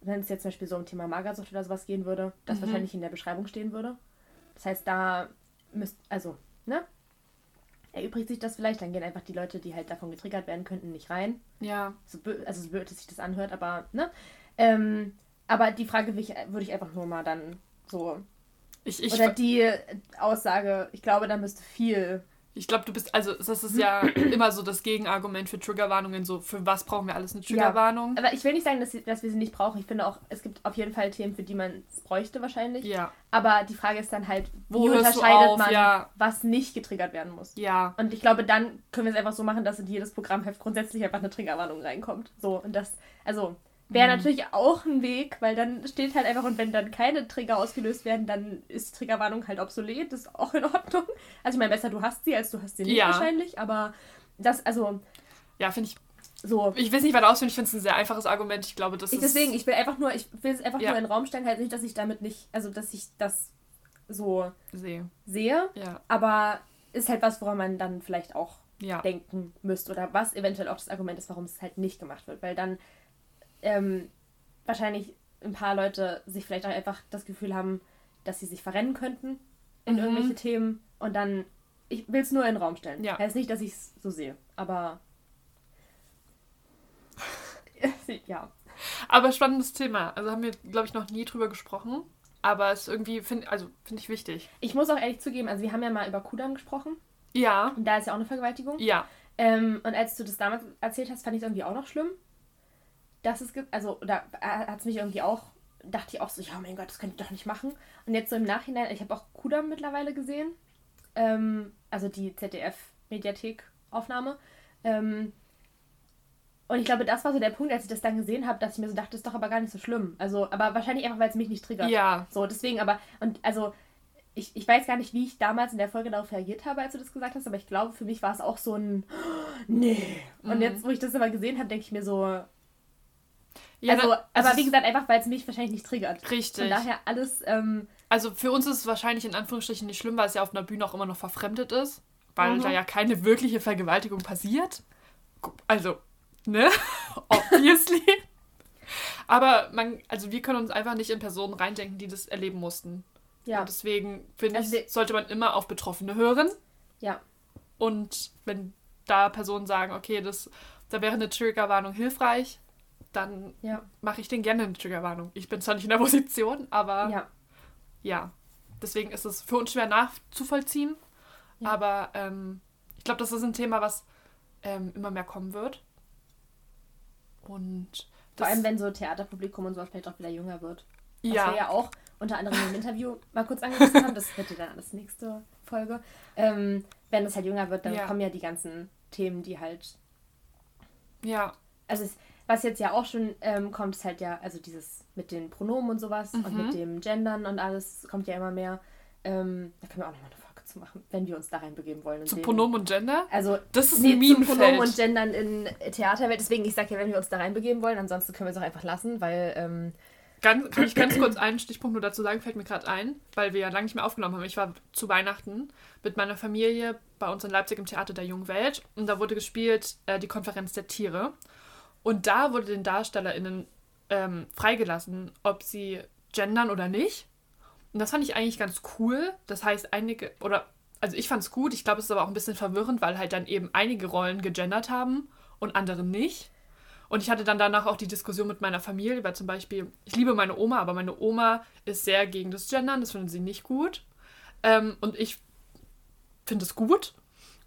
wenn es jetzt zum Beispiel so um Thema Magersucht oder sowas gehen würde, das Mhm. wahrscheinlich in der Beschreibung stehen würde. Das heißt, da müsst, also, ne? Erübrigt sich das vielleicht, dann gehen einfach die Leute, die halt davon getriggert werden könnten, nicht rein ja, so also so blöd, dass sich das anhört, aber ne? Ähm, aber die Frage würde ich, würde ich einfach nur mal dann so. ich, ich, oder die Aussage, ich glaube, da müsste viel Ich glaube, du bist, also das ist ja [clears throat] immer so das Gegenargument für Triggerwarnungen, so für was brauchen wir alles eine Triggerwarnung? Aber ich will nicht sagen, dass, dass wir sie nicht brauchen. Ich finde auch, es gibt auf jeden Fall Themen, für die man es bräuchte wahrscheinlich. Ja. Aber die Frage ist dann halt, Wo wie unterscheidet auf? man, Ja. was nicht getriggert werden muss. Ja. Und ich glaube, dann können wir es einfach so machen, dass in jedes Programmheft grundsätzlich einfach eine Triggerwarnung reinkommt. So, und das, also, wäre Mhm. natürlich auch ein Weg, weil dann steht halt einfach, und wenn dann keine Trigger ausgelöst werden, dann ist die Triggerwarnung halt obsolet, das ist auch in Ordnung. Also, ich meine, besser du hast sie, als du hast sie nicht Ja. wahrscheinlich, aber das, also, Ja, finde ich. so. Ich will es nicht weiter ausführen, ich finde es ein sehr einfaches Argument. Ich glaube, das Ich, ist. deswegen, ich will einfach nur, ich will es einfach Ja. nur in den Raum stellen, halt nicht, dass ich damit nicht, also, dass ich das so sehe. sehe, Ja. aber ist halt was, woran man dann vielleicht auch Ja. denken müsst oder was eventuell auch das Argument ist, warum es halt nicht gemacht wird, weil dann ähm, wahrscheinlich ein paar Leute sich vielleicht auch einfach das Gefühl haben, dass sie sich verrennen könnten in Mhm. irgendwelche Themen und dann, ich will es nur in den Raum stellen. Ja. Heißt nicht, dass ich es so sehe, aber [laughs] ja. Aber spannendes Thema. Also haben wir, glaube ich, noch nie drüber gesprochen. Aber es irgendwie, find, also finde ich wichtig. Ich muss auch ehrlich zugeben, also wir haben ja mal über Kudam gesprochen Ja. und da ist ja auch eine Vergewaltigung. Ja. Ähm, und als du das damals erzählt hast, fand ich es irgendwie auch noch schlimm. Dass es gibt, also, da hat es mich irgendwie auch, dachte ich auch so, ja, mein Gott, das könnt ihr doch nicht machen. Und jetzt so im Nachhinein, ich habe auch Kudam mittlerweile gesehen. Ähm, also die ZDF-Mediathek-Aufnahme. Ähm, und ich glaube, das war so der Punkt, als ich das dann gesehen habe, dass ich mir so dachte, das ist doch aber gar nicht so schlimm. Also, aber wahrscheinlich einfach, weil es mich nicht triggert. Ja. So, deswegen aber, und also, ich, ich weiß gar nicht, wie ich damals in der Folge darauf reagiert habe, als du das gesagt hast, aber ich glaube, für mich war es auch so ein, [gasps] nee. Und Mhm. jetzt, wo ich das aber gesehen habe, denke ich mir so, ja also, na- aber wie gesagt, einfach, weil es mich wahrscheinlich nicht triggert. Richtig. Von daher alles, ähm, Also für uns ist es wahrscheinlich in Anführungsstrichen nicht schlimm, weil es ja auf einer Bühne auch immer noch verfremdet ist. Weil Mhm. da ja keine wirkliche Vergewaltigung passiert. Also, ne? [laughs] Obviously. Aber man, also wir können uns einfach nicht in Personen reindenken, die das erleben mussten. ja, Und deswegen finde Also ich, sollte man immer auf Betroffene hören. ja, Und wenn da Personen sagen, okay, das, da wäre eine Triggerwarnung hilfreich, dann ja, mache ich denen gerne eine Triggerwarnung. Ich bin zwar nicht in der [laughs] Position, aber ja. ja. Deswegen ist es für uns schwer nachzuvollziehen. Ja. Aber ähm, ich glaube, das ist ein Thema, was ähm, immer mehr kommen wird. Und Vor allem, wenn so Theaterpublikum und sowas vielleicht auch wieder jünger wird. Was wir ja, ja auch unter anderem im Interview mal kurz angerissen haben, das wird ja dann alles nächste Folge. Ähm, wenn es halt jünger wird, dann Ja. kommen ja die ganzen Themen, die halt ja, also es, was jetzt ja auch schon ähm, kommt, ist halt ja, also dieses mit den Pronomen und sowas und Mhm. mit dem Gendern und alles kommt ja immer mehr. Ähm, da können wir auch nochmal eine Folge zu machen, wenn wir uns da reinbegeben wollen. und zu. Pronomen und Gender. Also Das ist nee, ein zu Pronomen Minenfeld. und Gendern in Theaterwelt. Deswegen, ich sage ja, wenn wir uns da reinbegeben wollen, ansonsten können wir es auch einfach lassen, weil ähm, Ganz, kann ich ganz kurz einen Stichpunkt nur dazu sagen, fällt mir gerade ein, weil wir ja lange nicht mehr aufgenommen haben. Ich war zu Weihnachten mit meiner Familie bei uns in Leipzig im Theater der Jungen Welt und da wurde gespielt äh, die Konferenz der Tiere. Und da wurde den DarstellerInnen ähm, freigelassen, ob sie gendern oder nicht. Und das fand ich eigentlich ganz cool. Das heißt, einige, oder, also ich fand es gut, ich glaube, es ist aber auch ein bisschen verwirrend, weil halt dann eben einige Rollen gegendert haben und andere nicht. Und ich hatte dann danach auch die Diskussion mit meiner Familie, weil zum Beispiel, ich liebe meine Oma, aber meine Oma ist sehr gegen das Gendern, das findet sie nicht gut. Ähm, und ich finde es gut.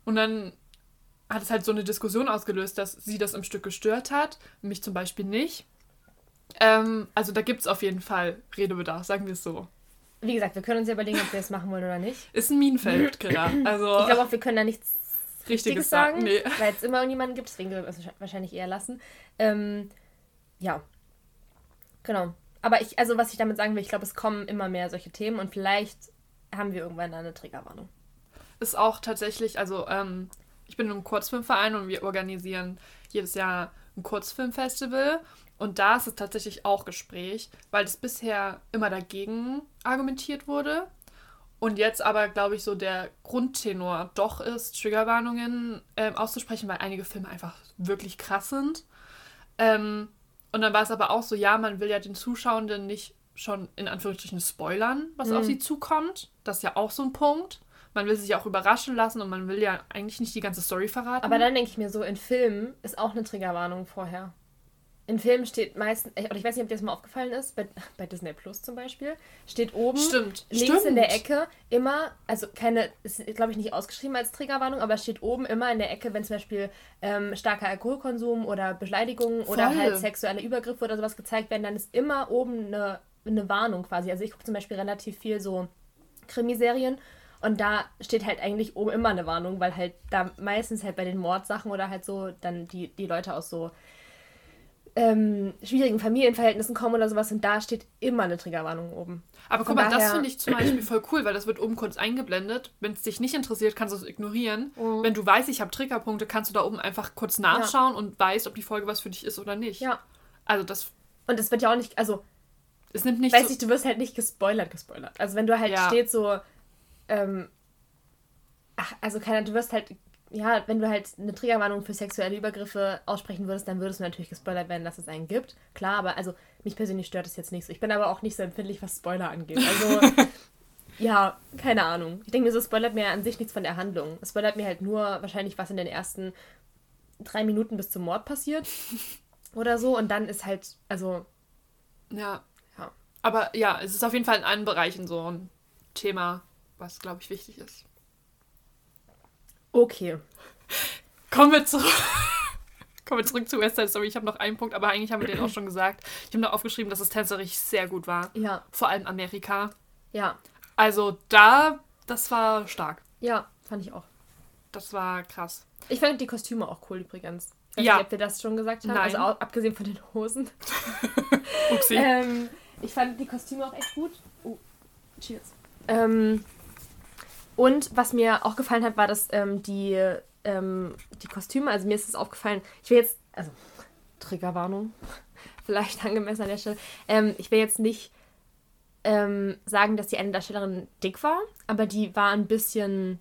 Und dann hat es halt so eine Diskussion ausgelöst, dass sie das im Stück gestört hat, mich zum Beispiel nicht. Ähm, also da gibt es auf jeden Fall Redebedarf, sagen wir es so. wie gesagt, wir können uns ja überlegen, ob wir es machen wollen oder nicht. Ist ein Minenfeld, Killer. Also Ich glaube auch, wir können da nichts richtiges Richtiges sagen, Nee. weil es immer irgendjemanden gibt, deswegen werden wir es wahrscheinlich eher lassen. Ähm, ja, genau. Aber ich, also was ich damit sagen will, ich glaube, es kommen immer mehr solche Themen und vielleicht haben wir irgendwann da eine Triggerwarnung. ist auch tatsächlich, also ähm, ich bin im Kurzfilmverein und wir organisieren jedes Jahr ein Kurzfilmfestival und da ist es tatsächlich auch Gespräch, weil es bisher immer dagegen argumentiert wurde und jetzt aber, glaube ich, so der Grundtenor doch ist, Triggerwarnungen ähm, auszusprechen, weil einige Filme einfach wirklich krass sind. Ähm, und dann war es aber auch so, ja, man will ja den Zuschauenden nicht schon in Anführungsstrichen spoilern, was auf Mhm. sie zukommt. Das ist ja auch so ein Punkt. Man will sich auch überraschen lassen und man will ja eigentlich nicht die ganze Story verraten. Aber dann denke ich mir so, in Filmen ist auch eine Triggerwarnung vorher. in Filmen steht meistens, oder ich weiß nicht, ob dir das mal aufgefallen ist, bei, bei Disney Plus zum Beispiel, steht oben Stimmt. links Stimmt. in der Ecke immer, also keine, ist glaube ich nicht ausgeschrieben als Triggerwarnung, aber es steht oben immer in der Ecke, wenn zum Beispiel ähm, starker Alkoholkonsum oder Beleidigung oder halt sexuelle Übergriffe oder sowas gezeigt werden, dann ist immer oben eine, eine Warnung quasi. Also ich gucke zum Beispiel relativ viel so Krimiserien und da steht halt eigentlich oben immer eine Warnung, weil halt da meistens halt bei den Mordsachen oder halt so dann die, die Leute aus so ähm, schwierigen Familienverhältnissen kommen oder sowas und da steht immer eine Triggerwarnung oben. Aber Von guck mal, das daher- finde ich zum Beispiel voll cool, weil das wird oben kurz eingeblendet. Wenn es dich nicht interessiert, kannst du es ignorieren. Mhm. Wenn du weißt, ich habe Triggerpunkte, kannst du da oben einfach kurz nachschauen und weißt, ob die Folge was für dich ist oder nicht. Ja. Also das, Und es wird ja auch nicht, also es nimmt nicht weiß so, ich, du wirst halt nicht gespoilert, gespoilert. Also wenn du halt Ja. steht so, ähm, ach, also keiner, du wirst halt, ja, wenn du halt eine Triggerwarnung für sexuelle Übergriffe aussprechen würdest, dann würdest du natürlich gespoilert werden, dass es einen gibt. Klar, aber also mich persönlich stört es jetzt nicht so. Ich bin aber auch nicht so empfindlich, was Spoiler angeht. Also, [laughs] ja, keine Ahnung. Ich denke mir so, es spoilert mir an sich nichts von der Handlung. Es spoilert mir halt nur wahrscheinlich, was in den ersten drei Minuten bis zum Mord passiert. [laughs] Oder so. Und dann ist halt, also, ja. Ja. Aber ja, es ist auf jeden Fall in allen Bereichen so ein Thema, was, glaube ich, wichtig ist. okay. Kommen wir zurück. [laughs] Kommen wir zurück zu West Side Story. Ich habe noch einen Punkt, aber eigentlich haben wir den auch schon gesagt. Ich habe noch aufgeschrieben, dass es tänzerisch sehr gut war. Ja, Vor allem Amerika. ja, Also da, das war stark. ja, fand ich auch. Das war krass. Ich fand die Kostüme auch cool übrigens. Ich weiß Ja. nicht, ob wir das schon gesagt haben. Nein. Also au- abgesehen von den Hosen. [laughs] Upsi. Ähm, ich fand die Kostüme auch echt gut. Oh, cheers. Ähm, und was mir auch gefallen hat, war, dass ähm, die, ähm, die Kostüme, also mir ist es aufgefallen, ich will jetzt, also Triggerwarnung, [laughs] vielleicht angemessen an der Stelle, ähm, ich will jetzt nicht ähm, sagen, dass die eine Darstellerin dick war, aber die war ein bisschen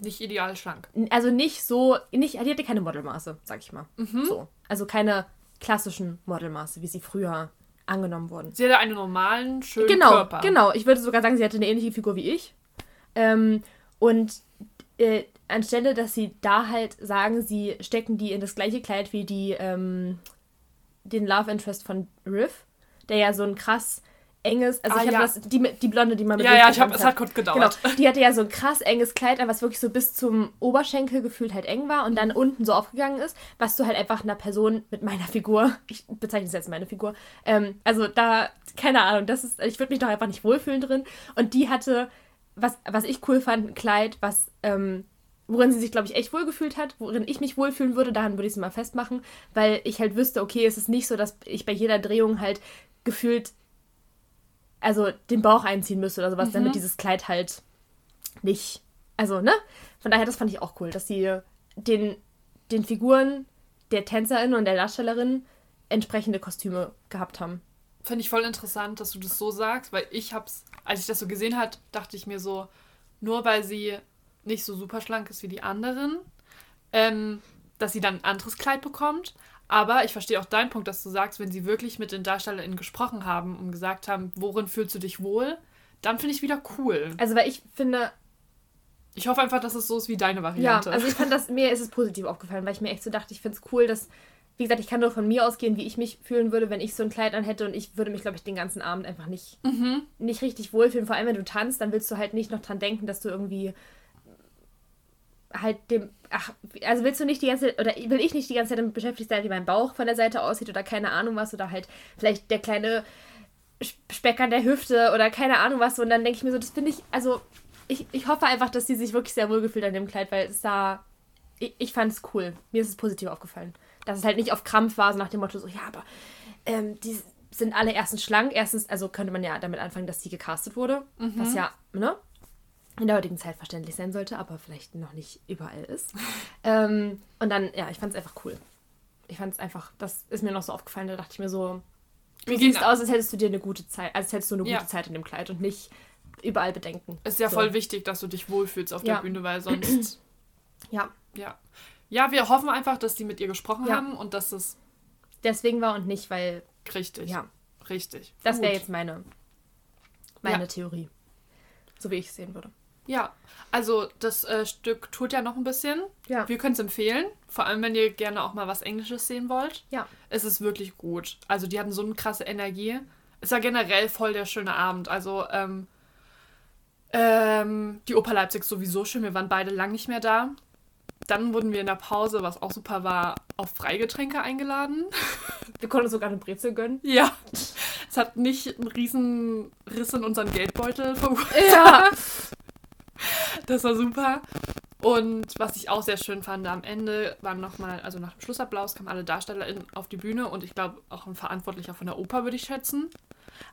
Nicht ideal schlank. also nicht so, nicht, die hatte keine Modelmaße, sag ich mal. So. Also keine klassischen Modelmaße, wie sie früher angenommen wurden. Sie hatte einen normalen, schönen Genau, Körper. genau. Ich würde sogar sagen, sie hatte eine ähnliche Figur wie ich. Ähm, und äh, anstelle, dass sie da halt sagen, sie stecken die in das gleiche Kleid wie die, ähm, den Love Interest von Riff, der ja so ein krass enges, also Ah, ich habe ja. das, die, die Blonde, die man mit Ja, ja, ich hab, getanzt es hat kurz gedauert. Genau, [laughs] die hatte ja so ein krass enges Kleid an, was wirklich so bis zum Oberschenkel gefühlt halt eng war und dann unten so aufgegangen ist, was du halt einfach einer Person mit meiner Figur, ich bezeichne es jetzt meine Figur, ähm, also da, keine Ahnung, das ist, ich würde mich doch einfach nicht wohlfühlen drin. Und die hatte, was, was ich cool fand, ein Kleid, was, ähm, worin sie sich, glaube ich, echt wohlgefühlt hat, worin ich mich wohlfühlen würde, daran würde ich es mal festmachen, weil ich halt wüsste, okay, es ist nicht so, dass ich bei jeder Drehung halt gefühlt also den Bauch einziehen müsste oder sowas, damit dieses Kleid halt nicht. Also, ne? Von daher, das fand ich auch cool, dass sie den, den Figuren der Tänzerin und der Darstellerin entsprechende Kostüme gehabt haben. Finde ich voll interessant, dass du das so sagst, weil ich hab's, als ich das so gesehen hat, dachte ich mir so, nur weil sie nicht so super schlank ist wie die anderen, ähm, dass sie dann ein anderes Kleid bekommt. Aber ich verstehe auch deinen Punkt, dass du sagst, wenn sie wirklich mit den DarstellerInnen gesprochen haben und gesagt haben, worin fühlst du dich wohl, dann finde ich wieder cool. Also, weil ich finde, Ich hoffe einfach, dass es so ist wie deine ja, Variante. also ich fand das, mir ist es positiv aufgefallen, weil ich mir echt so dachte, ich finde es cool, dass, wie gesagt, ich kann nur von mir ausgehen, wie ich mich fühlen würde, wenn ich so ein Kleid an hätte und ich würde mich, glaube ich, den ganzen Abend einfach nicht, nicht richtig wohlfühlen. Vor allem, wenn du tanzt, dann willst du halt nicht noch dran denken, dass du irgendwie halt dem, ach, also willst du nicht die ganze oder will ich nicht die ganze Zeit damit beschäftigt sein, wie mein Bauch von der Seite aussieht oder keine Ahnung was oder halt vielleicht der kleine Speck an der Hüfte oder keine Ahnung was und dann denke ich mir so, das finde ich, also ich, ich hoffe einfach, dass sie sich wirklich sehr wohl gefühlt an dem Kleid, weil es sah, ich, ich fand es cool. Mir ist es positiv aufgefallen. Dass es halt nicht auf Krampf war, so nach dem Motto so, ja, aber ähm, die sind alle erstens schlank. Erstens, also könnte man ja damit anfangen, dass sie gecastet wurde, was ja, ne? in der heutigen Zeit verständlich sein sollte, aber vielleicht noch nicht überall ist. [laughs] ähm, und dann, ja, ich fand es einfach cool. Ich fand es einfach, das ist mir noch so aufgefallen, da dachte ich mir so, du siehst aus, als hättest du dir eine gute Zeit, als hättest du eine gute Ja. Zeit in dem Kleid und nicht überall Bedenken. es ist ja so. voll wichtig, dass du dich wohlfühlst auf der Ja. Bühne, weil sonst, [clears throat] Ja, ja. Ja, wir hoffen einfach, dass die mit ihr gesprochen Ja. haben und dass es deswegen war und nicht, weil, richtig, ja, richtig. das wäre jetzt meine, meine Ja. Theorie. So wie ich es sehen würde. Ja, also das äh, Stück tut ja noch ein bisschen. Ja. Wir können es empfehlen, vor allem wenn ihr gerne auch mal was Englisches sehen wollt. Ja. Es ist wirklich gut. Also die hatten so eine krasse Energie. Es war generell voll der schöne Abend. Also ähm, ähm, die Oper Leipzig sowieso schön. Wir waren beide lang nicht mehr da. Dann wurden wir in der Pause, was auch super war, auf Freigetränke eingeladen. [laughs] Wir konnten uns sogar eine Brezel gönnen. Ja. Es hat nicht einen riesen Riss in unseren Geldbeutel verursacht. Ja. [laughs] Das war super. Und was ich auch sehr schön fand, am Ende waren nochmal, also nach dem Schlussapplaus kamen alle DarstellerInnen auf die Bühne und ich glaube auch ein Verantwortlicher von der Oper, würde ich schätzen.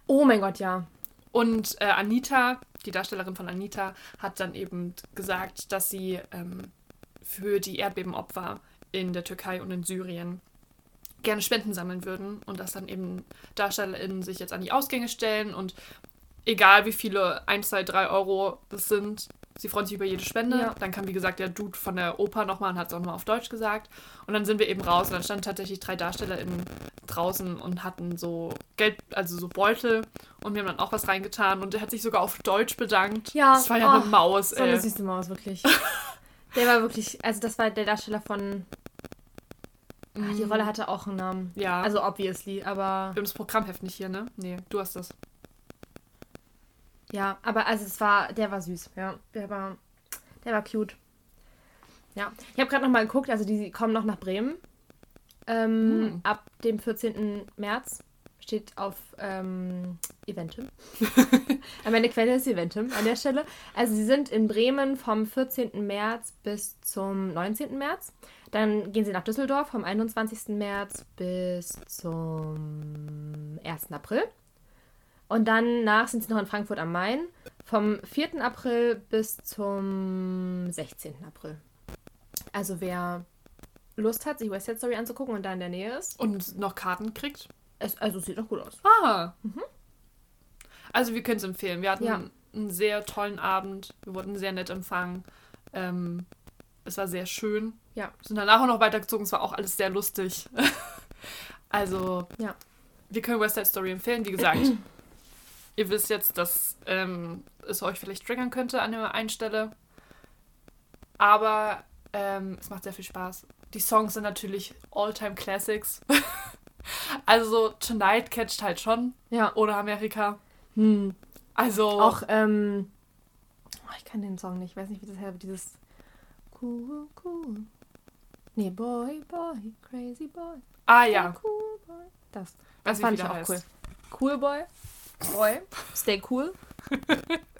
Oh mein Gott, ja. Und äh, Anita, die Darstellerin von Anita, hat dann eben gesagt, dass sie ähm, für die Erdbebenopfer in der Türkei und in Syrien gerne Spenden sammeln würden und dass dann eben DarstellerInnen sich jetzt an die Ausgänge stellen und egal wie viele 1, 2, 3 Euro das sind, sie freuen sich über jede Spende. Ja. Dann kam, wie gesagt, der Dude von der Oper nochmal und hat es auch nochmal auf Deutsch gesagt. Und dann sind wir eben raus und dann standen tatsächlich drei DarstellerInnen draußen und hatten so Geld, also so Beutel und wir haben dann auch was reingetan und er hat sich sogar auf Deutsch bedankt. Ja, Das war ja oh, eine Maus, So eine ey. süße Maus, wirklich. [laughs] Der war wirklich, also das war der Darsteller von. Ah, die Rolle hatte auch einen Namen. Ja. Also obviously, aber wir haben das Programmheft nicht hier, ne? Nee, du hast das. ja, aber also es war, der war süß, ja. Der war, der war cute. Ja. Ich habe gerade noch mal geguckt, also die kommen noch nach Bremen. Ähm, Hm. Ab dem 14. März steht auf ähm, Eventim. [laughs] Meine Quelle ist Eventim an der Stelle. Also sie sind in Bremen vom 14. März bis zum 19. März. Dann gehen sie nach Düsseldorf vom 21. März bis zum 1. April. Und danach sind sie noch in Frankfurt am Main vom 4. April bis zum 16. April. Also wer Lust hat, sich West Side Story anzugucken und da in der Nähe ist, Und noch Karten kriegt. Es, also es sieht noch gut aus. Ah. Also wir können es empfehlen. Wir hatten Ja. einen sehr tollen Abend. Wir wurden sehr nett empfangen. Ähm, es war sehr schön. Ja. Sind danach auch noch weitergezogen. Es war auch alles sehr lustig. [laughs] also Ja. wir können West Side Story empfehlen. Wie gesagt, [clears throat] ihr wisst jetzt, dass ähm, es euch vielleicht triggern könnte an der einen Stelle. Aber ähm, es macht sehr viel Spaß. Die Songs sind natürlich All-Time Classics. [laughs] also Tonight catcht halt schon Ja. oder Amerika. Hm. Also Auch, ähm. oh, ich kann den Song nicht. Ich weiß nicht, wie das heißt. Dieses. Cool, cool. Nee, Boy, Boy, Crazy Boy. ah ja, Cool Boy. Das weiß fand ich auch heißt. cool. Cool Boy. Boy. Stay cool. [laughs]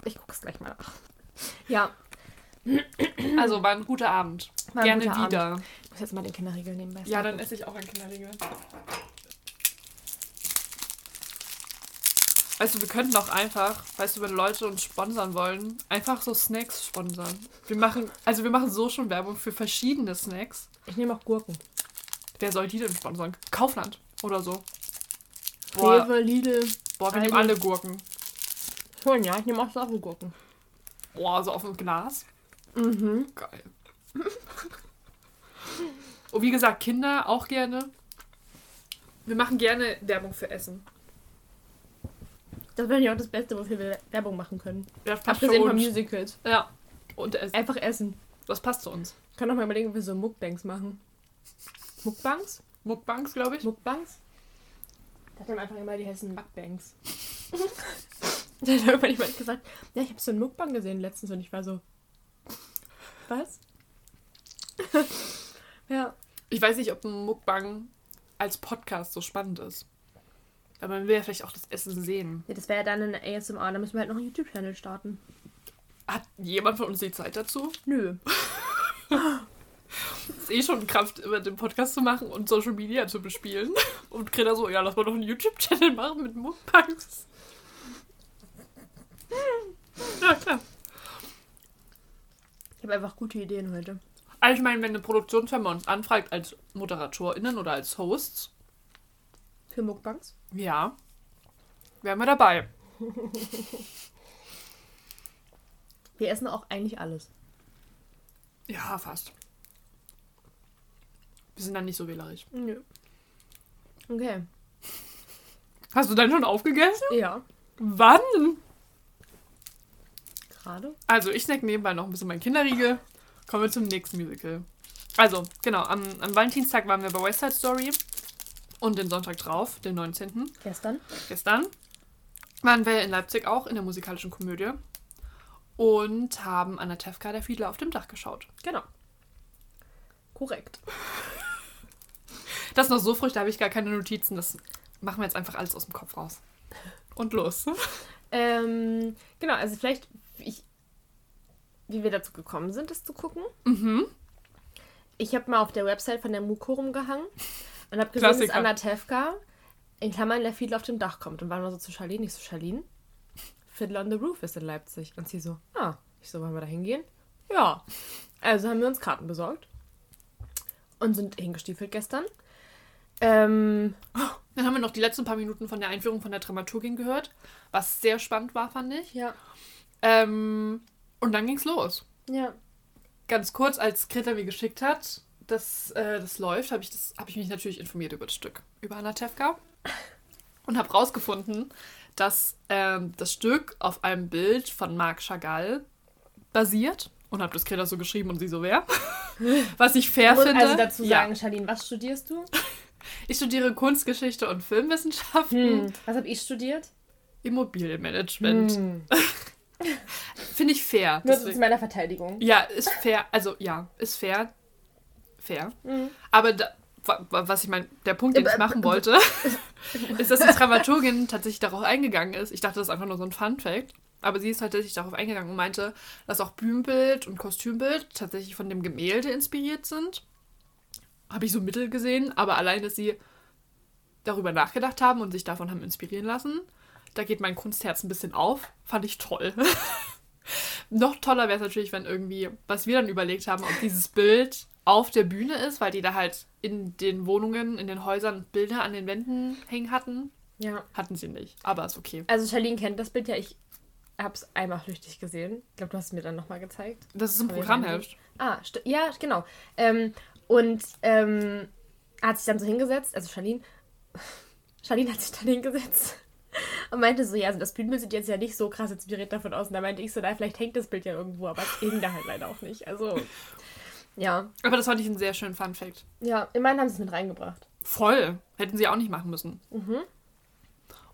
Ich guck's gleich mal nach. Ja, Also war ein guter Abend. war ein Gerne guter wieder. Abend. Ich muss jetzt mal den Kinderriegel nehmen. Ja, dann esse ich auch ein Kinderriegel. Weißt du, wir könnten auch einfach, weißt du, wenn Leute uns sponsern wollen, einfach so Snacks sponsern. Wir machen, also wir machen so schon Werbung für verschiedene Snacks. Ich nehme auch Gurken. Wer soll die denn sponsern? Kaufland oder so. Boah, Rewe, Lidl. boah wir nehmen Aldi. alle Gurken. Schon, ja. Ich nehme auch saure Gurken. Boah, so auf dem Glas. Mhm. Geil. [laughs] Und wie gesagt, Kinder auch gerne. Wir machen gerne Werbung für Essen. Das wäre ja auch das Beste, wofür wir Werbung machen können. Passt Abgesehen von. Musicals. Ja. Und Essen. Einfach essen. Das passt zu uns. Ich kann doch mal überlegen, ob wir so Mukbangs machen. Mukbangs? Mukbangs, glaube ich. Mukbangs? Da hat ihm einfach immer die Hessen Mukbangs. [laughs] da hat irgendwann jemand gesagt, ja, ich habe so einen Mukbang gesehen letztens und ich war so, was? [laughs] ja. Ich weiß nicht, ob ein Mukbang als Podcast so spannend ist. Weil man will ja vielleicht auch das Essen sehen. ja. Das wäre ja dann eine ASMR, da müssen wir halt noch einen YouTube-Channel starten. Hat jemand von uns die Zeit dazu? Nö. [laughs] Ist eh schon Kraft, über den Podcast zu machen und Social Media zu bespielen. Und Greta so, ja, lass mal doch einen YouTube-Channel machen mit Mukbangs. Ja, klar. Ich habe einfach gute Ideen heute. Also ich meine, wenn eine Produktionsfirma uns anfragt als ModeratorInnen oder als Hosts, Für Mukbangs? ja, wären wir dabei. [laughs] Wir essen auch eigentlich alles. Ja, fast. Wir sind dann nicht so wählerisch. Nö. Okay. Hast du dann schon aufgegessen? Ja. Wann? gerade. Also, ich snack nebenbei noch ein bisschen mein Kinderriegel. Kommen wir zum nächsten Musical. Also, genau, am, am Valentinstag waren wir bei West Side Story. Und den Sonntag drauf, den 19. Gestern. gestern, waren wir in Leipzig auch in der musikalischen Komödie. Und haben Anna Tefka, der Fiedler, auf dem Dach geschaut. Genau. Korrekt. Das ist noch so früh, da habe ich gar keine Notizen. Das machen wir jetzt einfach alles aus dem Kopf raus. Und los. Ähm, genau, also vielleicht, ich, wie wir dazu gekommen sind, das zu gucken. Mhm. Ich habe mal auf der Website von der Muko rumgehangen und habe gesehen, dass Klassiker. Anna Tefka in Klammern der Fiedler auf dem Dach kommt. Und war nur so zu Charlene, nicht so Charlene. Fiddler on the Roof ist in Leipzig. Und sie so, ah, ich so, wollen wir da hingehen? Ja. Also haben wir uns Karten besorgt. Und sind hingestiefelt gestern. Ähm, Dann haben wir noch die letzten paar Minuten von der Einführung von der Dramaturgin gehört, was sehr spannend war, fand ich. ja. Ähm, und dann ging's los. Ja. Ganz kurz, als Greta mir geschickt hat, dass äh, das läuft, habe ich, das- hab ich mich natürlich informiert über das Stück, über Anna Tefka. [laughs] Und habe rausgefunden, dass ähm, das Stück auf einem Bild von Marc Chagall basiert. Und habe das Greta so geschrieben und sie so, wer? [laughs] Was ich fair finde. also dazu ja. sagen, Charlene, was studierst du? [laughs] Ich studiere Kunstgeschichte und Filmwissenschaften, Hm. Was habe ich studiert? Immobilienmanagement. Hm. Finde ich fair. Nur zu meiner Verteidigung. Ja, ist fair. Also ja, ist fair. Fair. Mhm. Aber da, wa- wa- was ich meine, der Punkt, den ich Äh, machen wollte, [laughs] ist, dass die Dramaturgin tatsächlich darauf eingegangen ist. Ich dachte, das ist einfach nur so ein Fun-Fact. Aber sie ist tatsächlich darauf eingegangen und meinte, dass auch Bühnenbild und Kostümbild tatsächlich von dem Gemälde inspiriert sind. Habe ich so mittel gesehen, aber allein, dass sie darüber nachgedacht haben und sich davon haben inspirieren lassen, da geht mein Kunstherz ein bisschen auf. Fand ich toll. [laughs] Noch toller wäre es natürlich, wenn irgendwie, was wir dann überlegt haben, ob dieses Bild auf der Bühne ist, weil die da halt in den Wohnungen, in den Häusern Bilder an den Wänden hängen hatten. Ja. Hatten sie nicht, aber ist okay. Also Charlene kennt das Bild ja. Ich habe es einmal flüchtig gesehen. Ich glaube, du hast es mir dann nochmal gezeigt. Das ist im Programmheft. Ah, ja, genau. Ähm, und ähm, hat sich dann so hingesetzt, also Charlene, [laughs] Charlene hat sich dann hingesetzt [laughs] und meinte so, ja, also das Bühnenbild sieht jetzt ja nicht so krass inspiriert davon aus. Und da meinte ich so, na, vielleicht hängt das Bild ja irgendwo, aber es hing da halt leider auch nicht. Also, ja. Aber das fand ich einen sehr schönen Fun-Fact. Ja, immerhin haben sie es mit reingebracht. Voll. Hätten sie auch nicht machen müssen.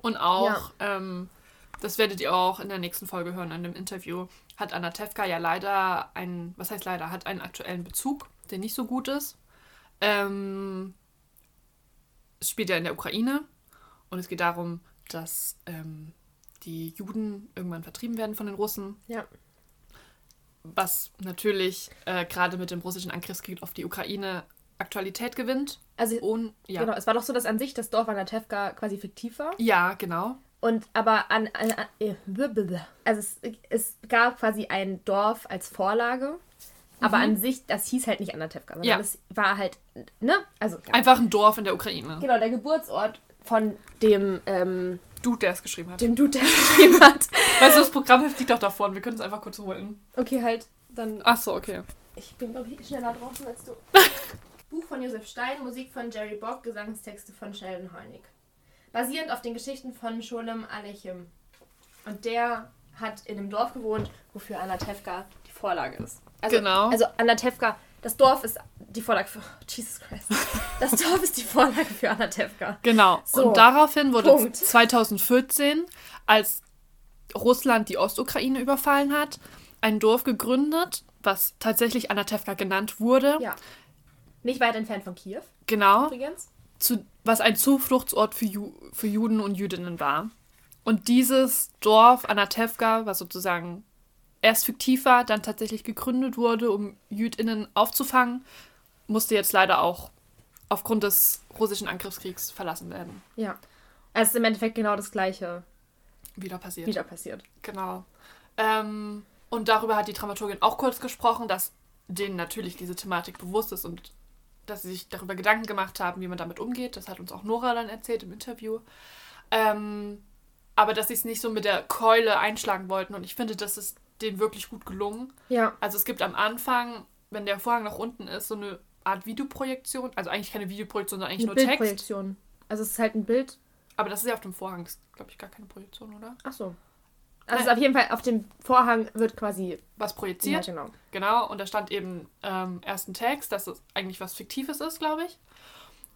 Und auch, Ja. ähm, das werdet ihr auch in der nächsten Folge hören, in dem Interview, hat Anna Tefka ja leider einen, was heißt leider, hat einen aktuellen Bezug, der nicht so gut ist. Ähm, es spielt ja in der Ukraine und es geht darum, dass ähm, die Juden irgendwann vertrieben werden von den Russen, Ja. Was natürlich äh, gerade mit dem russischen Angriffskrieg auf die Ukraine Aktualität gewinnt. Also, Und ja, genau, es war doch so, dass an sich das Dorf an der Tefka quasi fiktiv war. ja, genau. Und aber an, an, an äh, also es, es gab quasi ein Dorf als Vorlage, aber an sich, das hieß halt nicht Anatevka, sondern Ja. das war halt, ne? Also ja. Einfach ein Dorf in der Ukraine. genau, der Geburtsort von dem, ähm, Dude, der es geschrieben hat. dem Dude, der es [laughs] geschrieben hat. Weißt du, das Programmheft liegt doch davor und wir können es einfach kurz holen. Okay, halt, dann, Ach so, okay. ich bin glaube ich schneller draußen als du. [laughs] Buch von Josef Stein, Musik von Jerry Bock, Gesangstexte von Sheldon Hornig. Basierend auf den Geschichten von Scholem Alechem. Und der hat in einem Dorf gewohnt, wofür Anatevka die Vorlage ist. Also, Genau. Also Anatevka, das Dorf ist die Vorlage für. Oh, [laughs] Jesus Christ. Das Dorf ist die Vorlage für Anatevka. Genau. So, und daraufhin wurde Punkt. 2014, als Russland die Ostukraine überfallen hat, ein Dorf gegründet, was tatsächlich Anatevka genannt wurde. Ja. Nicht weit entfernt von Kiew, Genau. übrigens. zu, was ein Zufluchtsort für, Ju, für Juden und Jüdinnen war. Und dieses Dorf Anatevka, was sozusagen erst fiktiv war, dann tatsächlich gegründet wurde, um Jüdinnen aufzufangen, musste jetzt leider auch aufgrund des russischen Angriffskriegs verlassen werden. Ja. Also es ist im Endeffekt genau das gleiche Wieder passiert. wieder passiert. Genau. Ähm, und darüber hat die Dramaturgin auch kurz gesprochen, dass denen natürlich diese Thematik bewusst ist und dass sie sich darüber Gedanken gemacht haben, wie man damit umgeht. Das hat uns auch Nora dann erzählt im Interview. Ähm, aber dass sie es nicht so mit der Keule einschlagen wollten. Und ich finde, das ist denen wirklich gut gelungen. Ja. Also es gibt am Anfang, wenn der Vorhang nach unten ist, so eine Art Videoprojektion. Also eigentlich keine Videoprojektion, sondern eigentlich Eine nur Text. Bildprojektion. Also es ist halt ein Bild. Aber das ist ja auf dem Vorhang. Das ist, glaube ich, gar keine Projektion, oder? Ach so. Also auf jeden Fall auf dem Vorhang wird quasi. was projiziert. Ja, genau. Genau, und da stand eben ähm, erst ein Text, dass es eigentlich was Fiktives ist, glaube ich.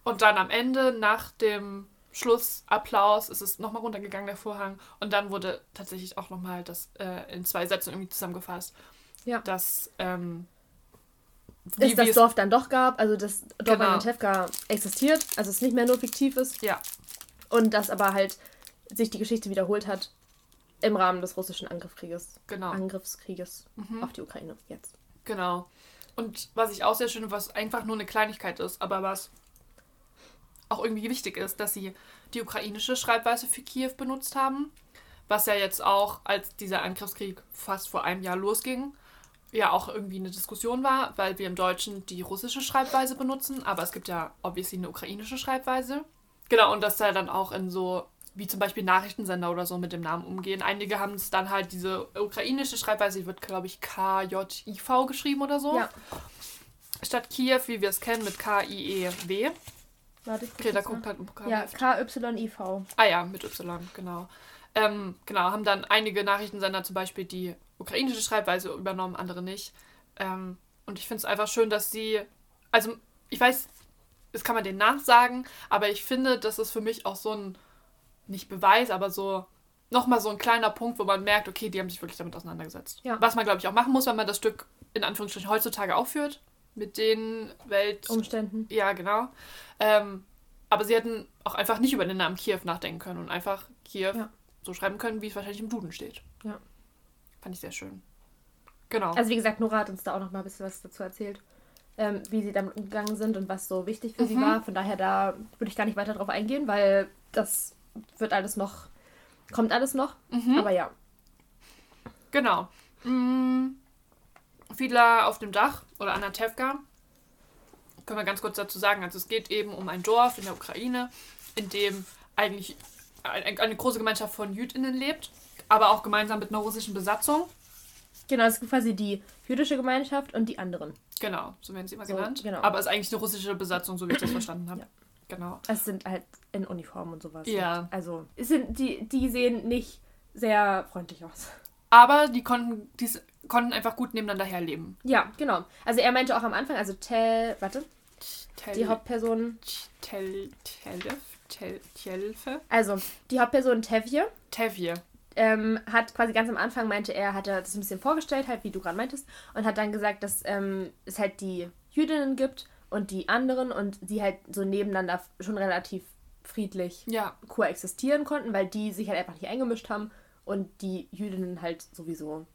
Und dann am Ende, nach dem Schlussapplaus, ist es nochmal runtergegangen, der Vorhang. Und dann wurde tatsächlich auch nochmal das äh, in zwei Sätzen irgendwie zusammengefasst. Ja. Dass, ähm, Es das es- Dorf dann doch gab, also das Dorf Genau. Tevka existiert, also es nicht mehr nur fiktiv ist Ja, und dass aber halt sich die Geschichte wiederholt hat im Rahmen des russischen Angriffskrieges. genau. Angriffskrieges Mhm. auf die Ukraine jetzt. Genau. Und was ich auch sehr schön, was einfach nur eine Kleinigkeit ist, aber was auch irgendwie wichtig ist, dass sie die ukrainische Schreibweise für Kiew benutzt haben, was ja jetzt auch, als dieser Angriffskrieg fast vor einem Jahr losging, ja auch irgendwie eine Diskussion war, weil wir im Deutschen die russische Schreibweise benutzen, aber es gibt ja obviously eine ukrainische Schreibweise. Genau, und dass da dann auch in so, wie zum Beispiel Nachrichtensender oder so mit dem Namen umgehen. Einige haben es dann halt diese ukrainische Schreibweise, die wird, glaube ich, K-J-I-V geschrieben oder so. Ja. Statt Kiew, wie wir es kennen, mit K-I-E-W. Warte, Okay, da guckt halt ein Ja, Programmheft. KYIV. Ah ja, mit Y, genau. Ähm, genau, haben dann einige Nachrichtensender zum Beispiel die ukrainische Schreibweise übernommen, andere nicht. Ähm, und ich finde es einfach schön, dass sie, also ich weiß, das kann man denen nachsagen, aber ich finde, das ist für mich auch so ein, nicht Beweis, aber so nochmal so ein kleiner Punkt, wo man merkt, okay, die haben sich wirklich damit auseinandergesetzt. Ja. Was man, glaube ich, auch machen muss, wenn man das Stück in Anführungsstrichen heutzutage aufführt, mit den Welt... Umständen. Ja, genau. Ähm, aber sie hätten auch einfach nicht über den Namen Kiew nachdenken können und einfach Kiew Ja. so schreiben können, wie es wahrscheinlich im Duden steht. Ja. Fand ich sehr schön. Genau. Also wie gesagt, Nora hat uns da auch noch mal ein bisschen was dazu erzählt, ähm, wie sie damit umgegangen sind und was so wichtig für sie Mhm. war. Von daher da würde ich gar nicht weiter drauf eingehen, weil das wird alles noch, kommt alles noch. mhm. Aber ja, Genau. Mm, Fiedler auf dem Dach oder an der Tevka. Können wir ganz kurz dazu sagen. Also es geht eben um ein Dorf in der Ukraine, in dem eigentlich ein- eine große Gemeinschaft von JüdInnen lebt, aber auch gemeinsam mit einer russischen Besatzung. genau, es gibt quasi die jüdische Gemeinschaft und die anderen. Genau, so werden sie immer So, genannt. genau. Aber es ist eigentlich eine russische Besatzung, so wie ich das [clears throat] verstanden habe. Ja. Genau. Es sind halt in Uniform und sowas. Ja. Also es sind die, die sehen nicht sehr freundlich aus. Aber die konnten, die konnten einfach gut nebeneinander herleben. Ja, genau. Also er meinte auch am Anfang, also Tel, warte, Tel, die Hauptperson, Tel, Telef, Tel, Telfe, also die Hauptperson Tevje, Tevje. ähm, hat quasi ganz am Anfang meinte er, hat er das ein bisschen vorgestellt, halt wie du gerade meintest, und hat dann gesagt, dass ähm, es halt die Jüdinnen gibt und die anderen und sie halt so nebeneinander schon relativ friedlich Ja, koexistieren konnten, weil die sich halt einfach nicht eingemischt haben und die Jüdinnen halt sowieso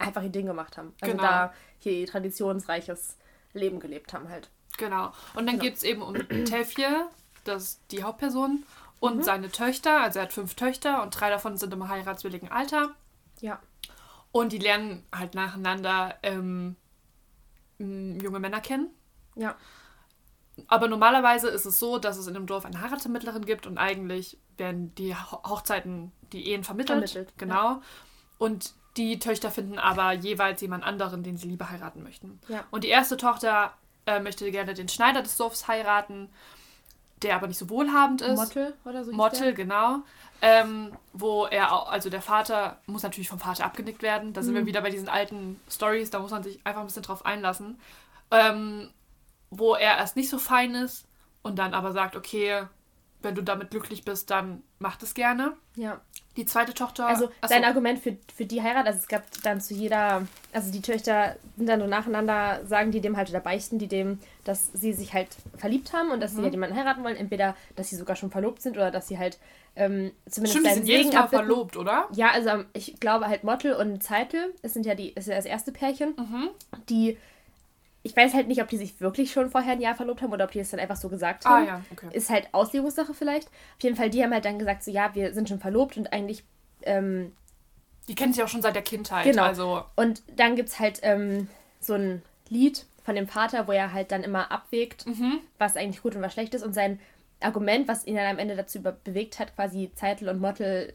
einfach ihr Ding gemacht haben. Also Genau. da hier ihr traditionsreiches Leben gelebt haben halt. genau. Und dann Genau. geht es eben um [clears throat] Tevje, das ist die Hauptperson, und Mhm. seine Töchter. Also er hat fünf Töchter und drei davon sind im heiratswilligen Alter. Ja. Und die lernen halt nacheinander ähm, junge Männer kennen. Ja. Aber normalerweise ist es so, dass es in einem Dorf eine Heiratvermittlerin gibt und eigentlich werden die Ho- Hochzeiten, die Ehen vermittelt. Vermittelt, genau. Und die Töchter finden aber jeweils jemand anderen, den sie lieber heiraten möchten. Ja. Und die erste Tochter äh, möchte gerne den Schneider des Dorfs heiraten, der aber nicht so wohlhabend ist. Mottel oder so. Mottel, genau. Ähm, wo er auch, also der Vater muss natürlich vom Vater abgenickt werden. Da sind wir Mhm. wieder bei diesen alten Stories, da muss man sich einfach ein bisschen drauf einlassen. Ähm, wo er erst nicht so fein ist und dann aber sagt, okay, wenn du damit glücklich bist, dann mach das gerne. Ja. Die zweite Tochter. Also Achso, sein Argument für, für die Heirat, also es gab dann zu jeder, also die Töchter sind dann so nacheinander, sagen die dem halt oder beichten die dem, dass sie sich halt verliebt haben und dass Mhm. sie halt jemanden heiraten wollen. Entweder, dass sie sogar schon verlobt sind oder dass sie halt ähm, zumindest Stimmt, die seinen sind jedes Segen abbitten. verlobt, oder? Ja, also ähm, ich glaube halt Mottel und Zeitel, es sind ja die, ist ja das erste Pärchen, Mhm. die, ich weiß halt nicht, ob die sich wirklich schon vorher ein Jahr verlobt haben oder ob die es dann einfach so gesagt Ah haben. ja, okay. Ist halt Auslegungssache vielleicht. Auf jeden Fall, die haben halt dann gesagt, so ja, wir sind schon verlobt und eigentlich ähm, Die kennen sich auch schon seit der Kindheit. Genau. Also, Und dann gibt es halt ähm, so ein Lied von dem Vater, wo er halt dann immer abwägt, mhm. was eigentlich gut und was schlecht ist. Und sein Argument, was ihn dann am Ende dazu bewegt hat, quasi Zeitel und Mottel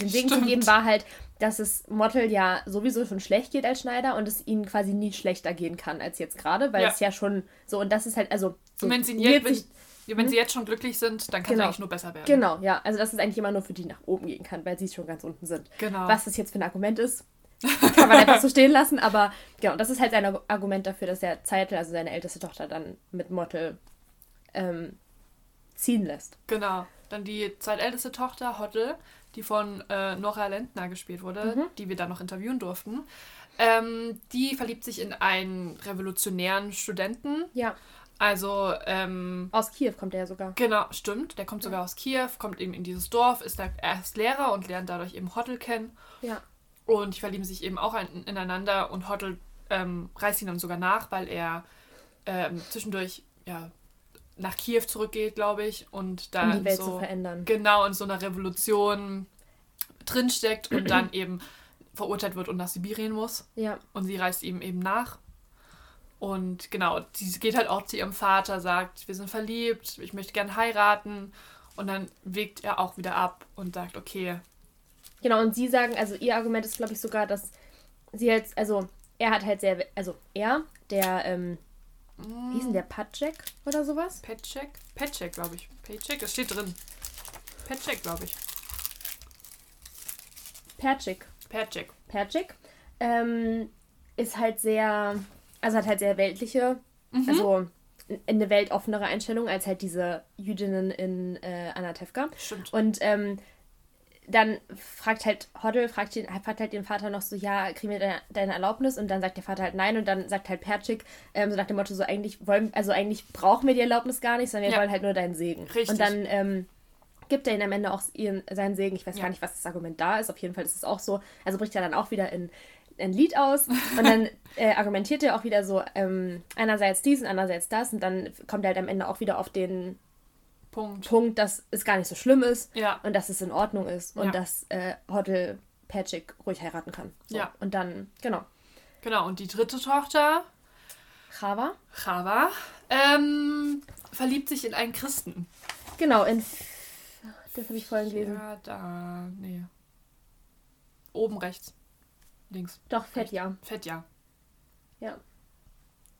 den Segen zu geben, war halt, dass es Mottel ja sowieso schon schlecht geht als Schneider und es ihnen quasi nie schlechter gehen kann als jetzt gerade, weil Ja. es ja schon so und das ist halt, also. So Und wenn sie, jetzt, wenn, sich- wenn sie jetzt schon glücklich sind, dann kann es Genau. eigentlich nur besser werden. Genau, ja. Also, dass es eigentlich immer nur für die nach oben gehen kann, weil sie schon ganz unten sind. Genau. Was das jetzt für ein Argument ist, [laughs] kann man einfach so stehen lassen. Aber genau, das ist halt sein Argu- Argument dafür, dass er Zeitel, also seine älteste Tochter, dann mit Mottel ähm, ziehen lässt. Genau. Dann die zweitälteste Tochter, Hotte, die von äh, Nora Lentner gespielt wurde, Mhm. die wir dann noch interviewen durften. Ähm, die verliebt sich in einen revolutionären Studenten. Ja, Also, ähm, aus Kiew kommt er ja sogar. genau, stimmt. Der kommt sogar aus Kiew, kommt eben in dieses Dorf, ist da erst Lehrer und lernt dadurch eben Hottel kennen. Ja. Und die verlieben sich eben auch ein, ineinander und Hottel ähm, reist ihn dann sogar nach, weil er ähm, zwischendurch ja, nach Kiew zurückgeht, glaube ich, und da Um die Welt so, zu verändern. genau in so einer Revolution drinsteckt und dann eben verurteilt wird und nach Sibirien muss. Ja, Und sie reist ihm eben nach. Und genau, sie geht halt auch zu ihrem Vater, sagt, wir sind verliebt, ich möchte gern heiraten. Und dann wägt er auch wieder ab und sagt, okay, genau. Und sie sagen, also ihr Argument ist, glaube ich, sogar, dass sie jetzt, also er hat halt sehr, also er, der, ähm, wie hieß denn der Patschek oder sowas? Petcheck? Petcheck, glaube ich. Paycheck, es steht drin. Petcheck, glaube ich. Perchik. Petcheck. Perchik, ähm, ist halt sehr, also hat halt sehr weltliche, Mhm. also eine weltoffenere Einstellung als halt diese Jüdinnen in äh, Anatevka. Stimmt. Und ähm, dann fragt halt Hoddle, fragt, den, fragt halt den Vater noch so, ja, kriegen wir deine, deine Erlaubnis? Und dann sagt der Vater halt nein und dann sagt halt Perchik, ähm, so nach dem Motto, so eigentlich wollen, also eigentlich brauchen wir die Erlaubnis gar nicht, sondern wir Ja. wollen halt nur deinen Segen. Richtig. Und dann ähm, gibt er ihnen am Ende auch ihren, seinen Segen. Ich weiß Ja. gar nicht, was das Argument da ist. Auf jeden Fall ist es auch so. Also bricht er dann auch wieder in ein Lied aus und dann [laughs] äh, argumentiert er auch wieder so ähm, einerseits dies und andererseits das und dann kommt er halt am Ende auch wieder auf den Punkt. Punkt, dass es gar nicht so schlimm ist Ja. und dass es in Ordnung ist und Ja. dass äh, Hoddle Patrick ruhig heiraten kann. So. Ja. Und dann, genau, Genau, und die dritte Tochter, Chava. Chava, ähm, verliebt sich in einen Christen. Genau, in. Das habe ich vorhin gelesen. Ja, da, nee. Oben rechts. Links. Doch, Fett, ja. Fett, ja. Ja.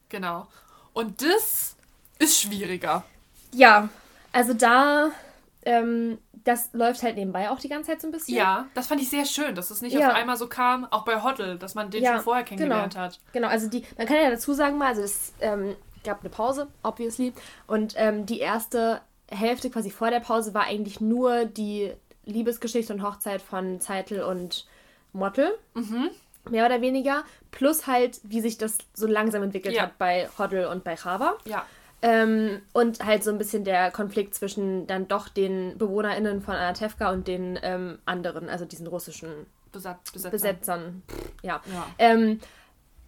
Genau. Und das ist schwieriger. Ja, also da. Ähm, das läuft halt nebenbei auch die ganze Zeit so ein bisschen. Ja, das fand ich sehr schön, dass es nicht Ja. auf einmal so kam, auch bei Hoddle, dass man den Ja, schon vorher kennengelernt hat. Genau, also die, man kann ja dazu sagen mal, also es ähm, gab eine Pause, obviously, und ähm, die erste Hälfte quasi vor der Pause war eigentlich nur die Liebesgeschichte und Hochzeit von Zeitel und Mottel, Mhm. mehr oder weniger, plus halt, wie sich das so langsam entwickelt Ja. hat bei Hoddle und bei Chava. Ja, Ähm, und halt so ein bisschen der Konflikt zwischen dann doch den BewohnerInnen von Anatevka und den ähm, anderen, also diesen russischen Besat Besetzer. Besetzern. Ja. Ja. Ähm,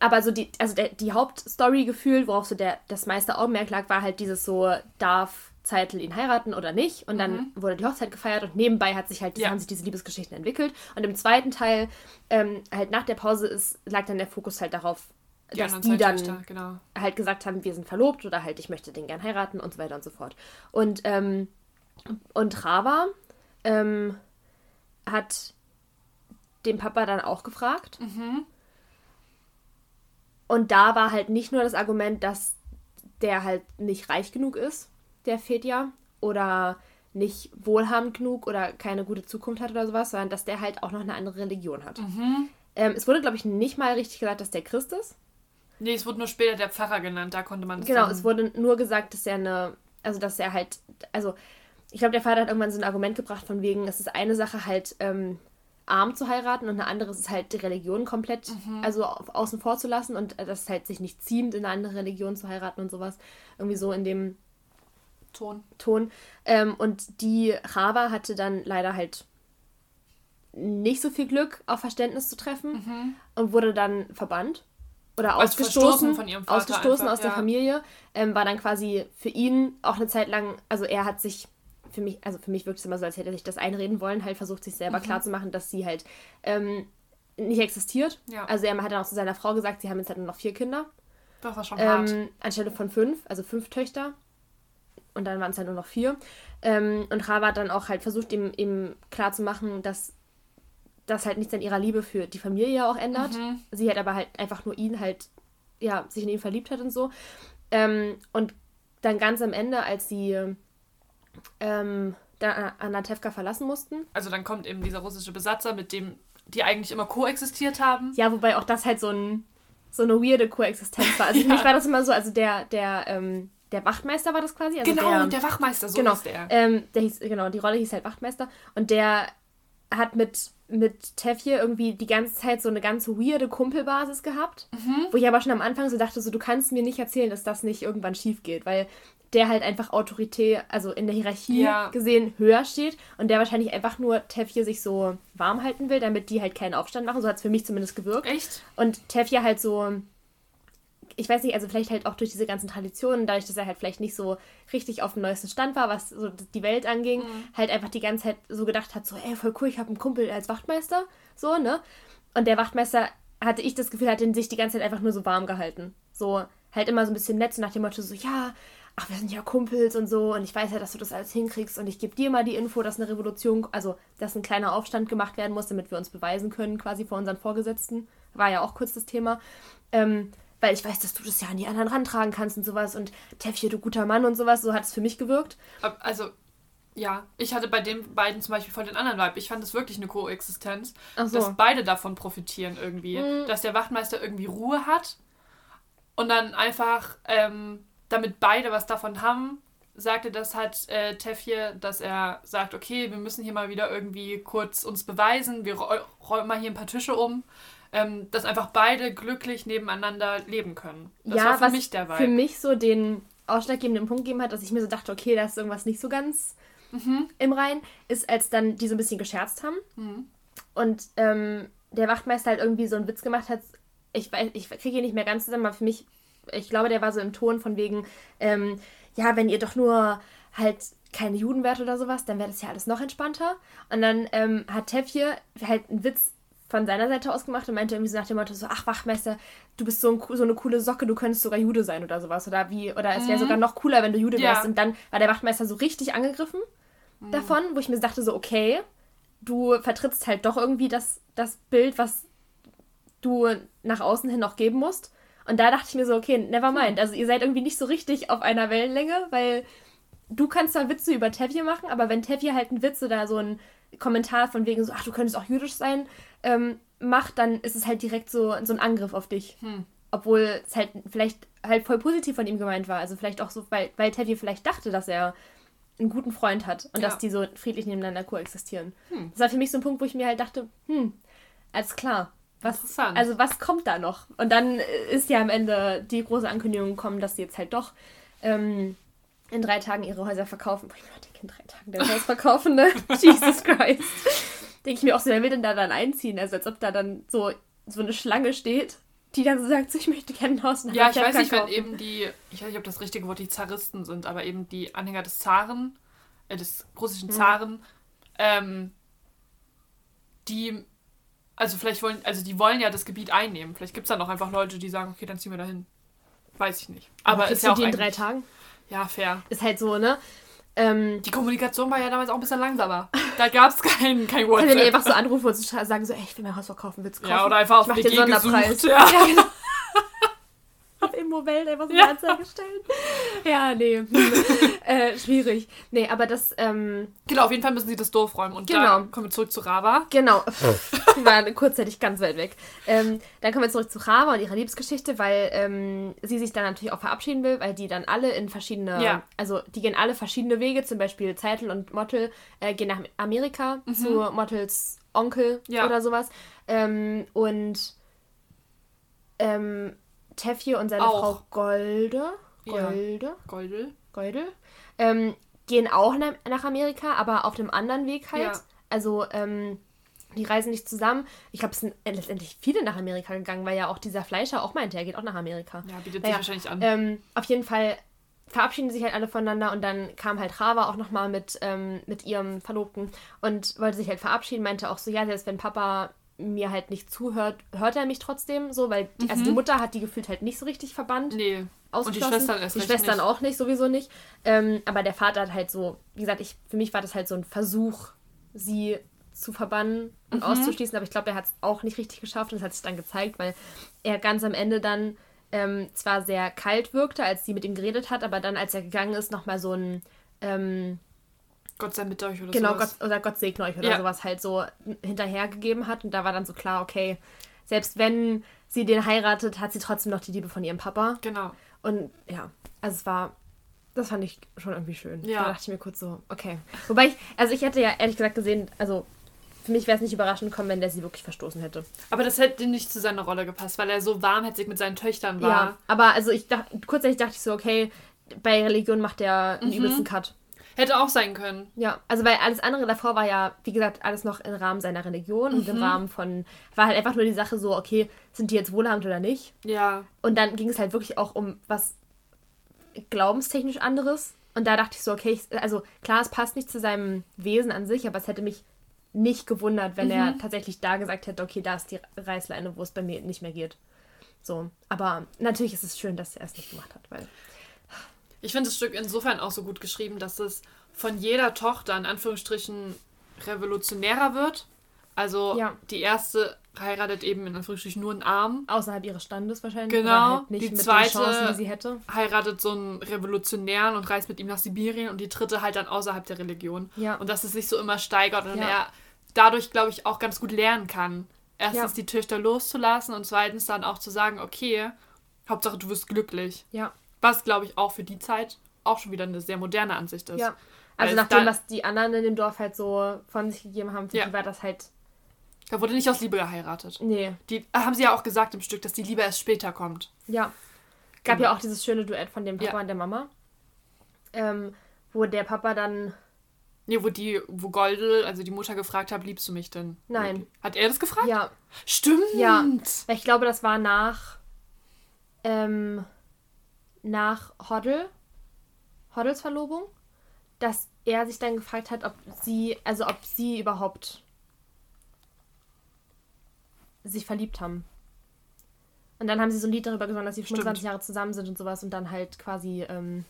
aber so die, also der, die Hauptstory gefühlt, worauf so der, das meiste Augenmerk lag, war halt dieses so, darf Zeitel ihn heiraten oder nicht? Und dann wurde die Hochzeit gefeiert und nebenbei hat sich halt, Mhm. Ja. haben sich diese Liebesgeschichten entwickelt. Und im zweiten Teil, ähm, halt nach der Pause, ist, lag dann der Fokus halt darauf, Die dass die dann Töchter, genau. halt gesagt haben, wir sind verlobt oder halt, ich möchte den gern heiraten und so weiter und so fort. Und, ähm, und Rava ähm, hat den Papa dann auch gefragt. Mhm. Und da war halt nicht nur das Argument, dass der halt nicht reich genug ist, der Fedja, oder nicht wohlhabend genug oder keine gute Zukunft hat oder sowas, sondern dass der halt auch noch eine andere Religion hat. Mhm. Ähm, es wurde, glaube ich, nicht mal richtig gesagt, dass der Christ ist. Nee, es wurde nur später der Pfarrer genannt, da konnte man es Genau, es wurde nur gesagt, dass er eine, also dass er halt, also ich glaube, der Vater hat irgendwann so ein Argument gebracht von wegen, es ist eine Sache halt ähm, arm zu heiraten und eine andere ist halt die Religion komplett, also auf, außen vor zu lassen und äh, dass es halt sich nicht ziemt, in eine andere Religion zu heiraten und sowas. Irgendwie so in dem Ton. Ton. Ähm, und die Chava hatte dann leider halt nicht so viel Glück, auf Verständnis zu treffen und wurde dann verbannt oder Also ausgestoßen, von ihrem Vater ausgestoßen einfach, aus der ja. Familie. Ähm, war dann quasi für ihn auch eine Zeit lang, also er hat sich für mich, also für mich wirkt es immer so, als hätte er sich das einreden wollen, halt versucht sich selber klarzumachen, dass sie halt ähm, nicht existiert. Ja. Also er hat dann auch zu seiner Frau gesagt, sie haben jetzt halt nur noch vier Kinder. Das war schon hart. Ähm, anstelle von fünf, also fünf Töchter. Und dann waren es halt nur noch vier. Ähm, und Rava hat dann auch halt versucht, ihm, ihm klarzumachen, dass das halt nichts an ihrer Liebe für die Familie auch ändert. Mhm. Sie halt aber halt einfach nur ihn halt, ja, sich in ihn verliebt hat und so. Ähm, und dann ganz am Ende, als sie ähm, da Anatevka verlassen mussten. Also dann kommt eben dieser russische Besatzer, mit dem die eigentlich immer koexistiert haben. Ja, wobei auch das halt so, ein, so eine weirde Koexistenz war. Also für Ja. mich war das immer so, also der, der, ähm, der Wachtmeister war das quasi. Also genau, der, der, Wachmeister, so genau, ist der. Ähm, der hieß, genau, die Rolle hieß halt Wachtmeister. Und der hat mit, mit Tefje irgendwie die ganze Zeit so eine ganz weirde Kumpelbasis gehabt. Mhm. Wo ich aber schon am Anfang so dachte, so du kannst mir nicht erzählen, dass das nicht irgendwann schief geht, weil der halt einfach Autorität, also in der Hierarchie Ja. gesehen, höher steht und der wahrscheinlich einfach nur Tefje sich so warm halten will, damit die halt keinen Aufstand machen. So hat es für mich zumindest gewirkt. Echt? Und Tefje halt so, ich weiß nicht, also vielleicht halt auch durch diese ganzen Traditionen, dadurch, dass er halt vielleicht nicht so richtig auf dem neuesten Stand war, was so die Welt anging, halt einfach die ganze Zeit so gedacht hat, so, ey, voll cool, ich habe einen Kumpel als Wachtmeister, so, ne? Und der Wachtmeister, hatte ich das Gefühl, hat den sich die ganze Zeit einfach nur so warm gehalten. So, halt immer so ein bisschen nett, so nach dem Motto, so, ja, ach, wir sind ja Kumpels und so und ich weiß ja, dass du das alles hinkriegst und ich gebe dir mal die Info, dass eine Revolution, also, dass ein kleiner Aufstand gemacht werden muss, damit wir uns beweisen können, quasi vor unseren Vorgesetzten. War ja auch kurz das Thema. Ähm, weil ich weiß, dass du das ja an die anderen rantragen kannst und sowas und Tefje, du guter Mann und sowas, so hat es für mich gewirkt. Also, ja, ich hatte bei den beiden zum Beispiel voll den anderen Vibe. Ich fand das wirklich eine Koexistenz, so. dass beide davon profitieren irgendwie. Mhm. Dass der Wachtmeister irgendwie Ruhe hat und dann einfach, ähm, damit beide was davon haben, sagte das halt äh, Tefje, dass er sagt, okay, wir müssen hier mal wieder irgendwie kurz uns beweisen, wir räu- räumen mal hier ein paar Tische um, ähm, dass einfach beide glücklich nebeneinander leben können. Das ja, war für was mich der Vibe. für mich so den ausschlaggebenden Punkt gegeben hat, dass ich mir so dachte, okay, da ist irgendwas nicht so ganz Mhm. im Rein, ist, als dann die so ein bisschen gescherzt haben Mhm. und ähm, der Wachtmeister halt irgendwie so einen Witz gemacht hat. Ich weiß, ich kriege ihn nicht mehr ganz zusammen, aber für mich, ich glaube, der war so im Ton von wegen, ähm, ja, wenn ihr doch nur halt keine Juden wärt oder sowas, dann wäre das ja alles noch entspannter. Und dann ähm, hat Tefje halt einen Witz von seiner Seite aus gemacht und meinte irgendwie so nach dem Motto so, ach Wachmeister, du bist so, ein, so eine coole Socke, du könntest sogar Jude sein oder sowas. Oder wie, oder es wäre sogar noch cooler, wenn du Jude Ja. wärst. Und dann war der Wachtmeister so richtig angegriffen davon, wo ich mir dachte so, okay, du vertrittst halt doch irgendwie das, das Bild, was du nach außen hin noch geben musst. Und da dachte ich mir so, okay, never mind. Also ihr seid irgendwie nicht so richtig auf einer Wellenlänge, weil du kannst zwar Witze über Tevje machen, aber wenn Tevje halt einen Witz oder so ein Kommentar von wegen so, ach, du könntest auch jüdisch sein, ähm, macht, dann ist es halt direkt so, so ein Angriff auf dich. Hm. Obwohl es halt vielleicht halt voll positiv von ihm gemeint war. Also vielleicht auch so, weil, weil Tevje vielleicht dachte, dass er einen guten Freund hat und Ja. dass die so friedlich nebeneinander koexistieren. Hm. Das war für mich so ein Punkt, wo ich mir halt dachte, hm, alles klar. Was, also was kommt da noch? Und dann äh, ist ja am Ende die große Ankündigung gekommen, dass sie jetzt halt doch ähm, in drei Tagen ihre Häuser verkaufen. Boah, ich mir denke, in drei Tagen dein Haus verkaufen, ne? [laughs] Jesus Christ. Denke ich mir auch so, wer will denn da dann einziehen? Also als ob da dann so, so eine Schlange steht, die dann so sagt, so, ich möchte gerne ein Haus Ja, ich weiß nicht, wenn eben die, ich weiß nicht, ob das richtige Wort die Zaristen sind, aber eben die Anhänger des Zaren, äh, des russischen Zaren, ähm, die, also vielleicht wollen, also die wollen ja das Gebiet einnehmen. Vielleicht gibt es dann auch einfach Leute, die sagen, okay, dann ziehen wir dahin. Weiß ich nicht. Aber Kriegst ist ja auch die in drei Tagen? Ja, fair. Ist halt so, ne? Ähm, Die Kommunikation war ja damals auch ein bisschen langsamer. Da gab es kein, kein wenn die WhatsApp. einfach so anrufen und sagen so, ey, ich will mein Haus verkaufen, willst du kaufen? Ja, oder einfach auf ich mach WG den Sonderpreis. gesucht. Ja. [laughs] ja genau. [laughs] auf Immowelt einfach so eine Ja. Anzeige stellen. Ja, nee. Hm. [laughs] äh, schwierig. Nee, aber das, ähm, Genau, auf jeden Fall müssen sie das Dorf räumen. Und Genau. da kommen wir zurück zu Rava. Genau. [laughs] Die waren kurzzeitig ganz weit weg. Ähm, dann kommen wir zurück zu Rava und ihrer Liebesgeschichte, weil ähm, sie sich dann natürlich auch verabschieden will, weil die dann alle in verschiedene, Ja. also die gehen alle verschiedene Wege, zum Beispiel Zeitel und Mottel äh, gehen nach Amerika zu Mottels Onkel Ja. oder sowas. Ähm, und ähm, Tefje und seine Auch. Frau Golde, Ja. Golde, Goldel. Goldel, ähm, gehen auch na nach Amerika, aber auf dem anderen Weg halt. Ja. Also, ähm, die reisen nicht zusammen. Ich glaube, es sind letztendlich viele nach Amerika gegangen, weil ja auch dieser Fleischer auch meinte, er geht auch nach Amerika. Ja, bietet Naja, sich wahrscheinlich an. Ähm, auf jeden Fall verabschieden sich halt alle voneinander und dann kam halt Rava auch nochmal mit, ähm, mit ihrem Verlobten und wollte sich halt verabschieden, meinte auch so, ja, selbst wenn Papa mir halt nicht zuhört, hört er mich trotzdem so, weil die, also die Mutter hat die gefühlt halt nicht so richtig verbannt nee. Und die. Schwestern erst Die Schwestern nicht. auch nicht, sowieso nicht. Ähm, aber der Vater hat halt so, wie gesagt, ich, für mich war das halt so ein Versuch, sie zu verbannen und auszuschließen, aber ich glaube, er hat es auch nicht richtig geschafft und das hat sich dann gezeigt, weil er ganz am Ende dann ähm, zwar sehr kalt wirkte, als sie mit ihm geredet hat, aber dann, als er gegangen ist, nochmal so ein ähm, Gott sei mit euch oder genau, sowas. Gott, oder Gott segne euch oder Ja. sowas halt so hinterhergegeben hat. Und da war dann so klar, okay, selbst wenn sie den heiratet, hat sie trotzdem noch die Liebe von ihrem Papa. Genau. Und ja, also es war, das fand ich schon irgendwie schön. Ja. Da dachte ich mir kurz so, okay. Wobei ich, also ich hätte ja ehrlich gesagt gesehen, also für mich wäre es nicht überraschend gekommen, wenn der sie wirklich verstoßen hätte. Aber das hätte nicht zu seiner Rolle gepasst, weil er so warmherzig mit seinen Töchtern war. Ja, aber also ich dachte, kurzzeitig dachte ich so, okay, bei Religion macht der einen Mhm. übelsten Cut. Hätte auch sein können. Ja, also weil alles andere davor war ja, wie gesagt, alles noch im Rahmen seiner Religion und im Mhm. Rahmen von, war halt einfach nur die Sache so, okay, sind die jetzt wohlhabend oder nicht? Ja. Und dann ging es halt wirklich auch um was glaubenstechnisch anderes. Und da dachte ich so, okay, ich, also klar, es passt nicht zu seinem Wesen an sich, aber es hätte mich nicht gewundert, wenn Mhm. er tatsächlich da gesagt hätte, okay, da ist die Reißleine, wo es bei mir nicht mehr geht. So, aber natürlich ist es schön, dass er es nicht gemacht hat, weil Ich finde das Stück insofern auch so gut geschrieben, dass es von jeder Tochter in Anführungsstrichen revolutionärer wird. Also Ja. die erste heiratet eben in Anführungsstrichen nur einen Arm, außerhalb ihres Standes wahrscheinlich. Genau, halt nicht die mit zweite- Chancen, die sie hätte. heiratet so einen Revolutionären und reist mit ihm nach Sibirien und die dritte halt dann außerhalb der Religion. Ja. Und dass es sich so immer steigert und Ja. er dadurch, glaube ich, auch ganz gut lernen kann. Erstens die Töchter loszulassen und zweitens dann auch zu sagen, okay, Hauptsache du wirst glücklich. Ja. Was, glaube ich, auch für die Zeit auch schon wieder eine sehr moderne Ansicht ist. Ja. Also Weil nach dem, da- was die anderen in dem Dorf halt so von sich gegeben haben, für Ja. die war das halt. Da wurde nicht aus Liebe geheiratet. Nee. Die äh, haben sie ja auch gesagt im Stück, dass die Liebe erst später kommt. Ja. Gab Genau. ja auch dieses schöne Duett von dem Papa Ja. und der Mama. Ähm, wo der Papa dann. Nee, wo die, wo Goldel, also die Mutter gefragt hat, liebst du mich denn? Nein. Hat er das gefragt? Ja. Stimmt. Ja. Weil ich glaube, das war nach. Ähm, nach Hoddle. Hoddles Verlobung. Dass er sich dann gefragt hat, ob sie. Also ob sie überhaupt. sich verliebt haben. Und dann haben sie so ein Lied darüber gesungen, dass sie Stimmt. 25 Jahre zusammen sind und sowas und dann halt quasi. Ähm,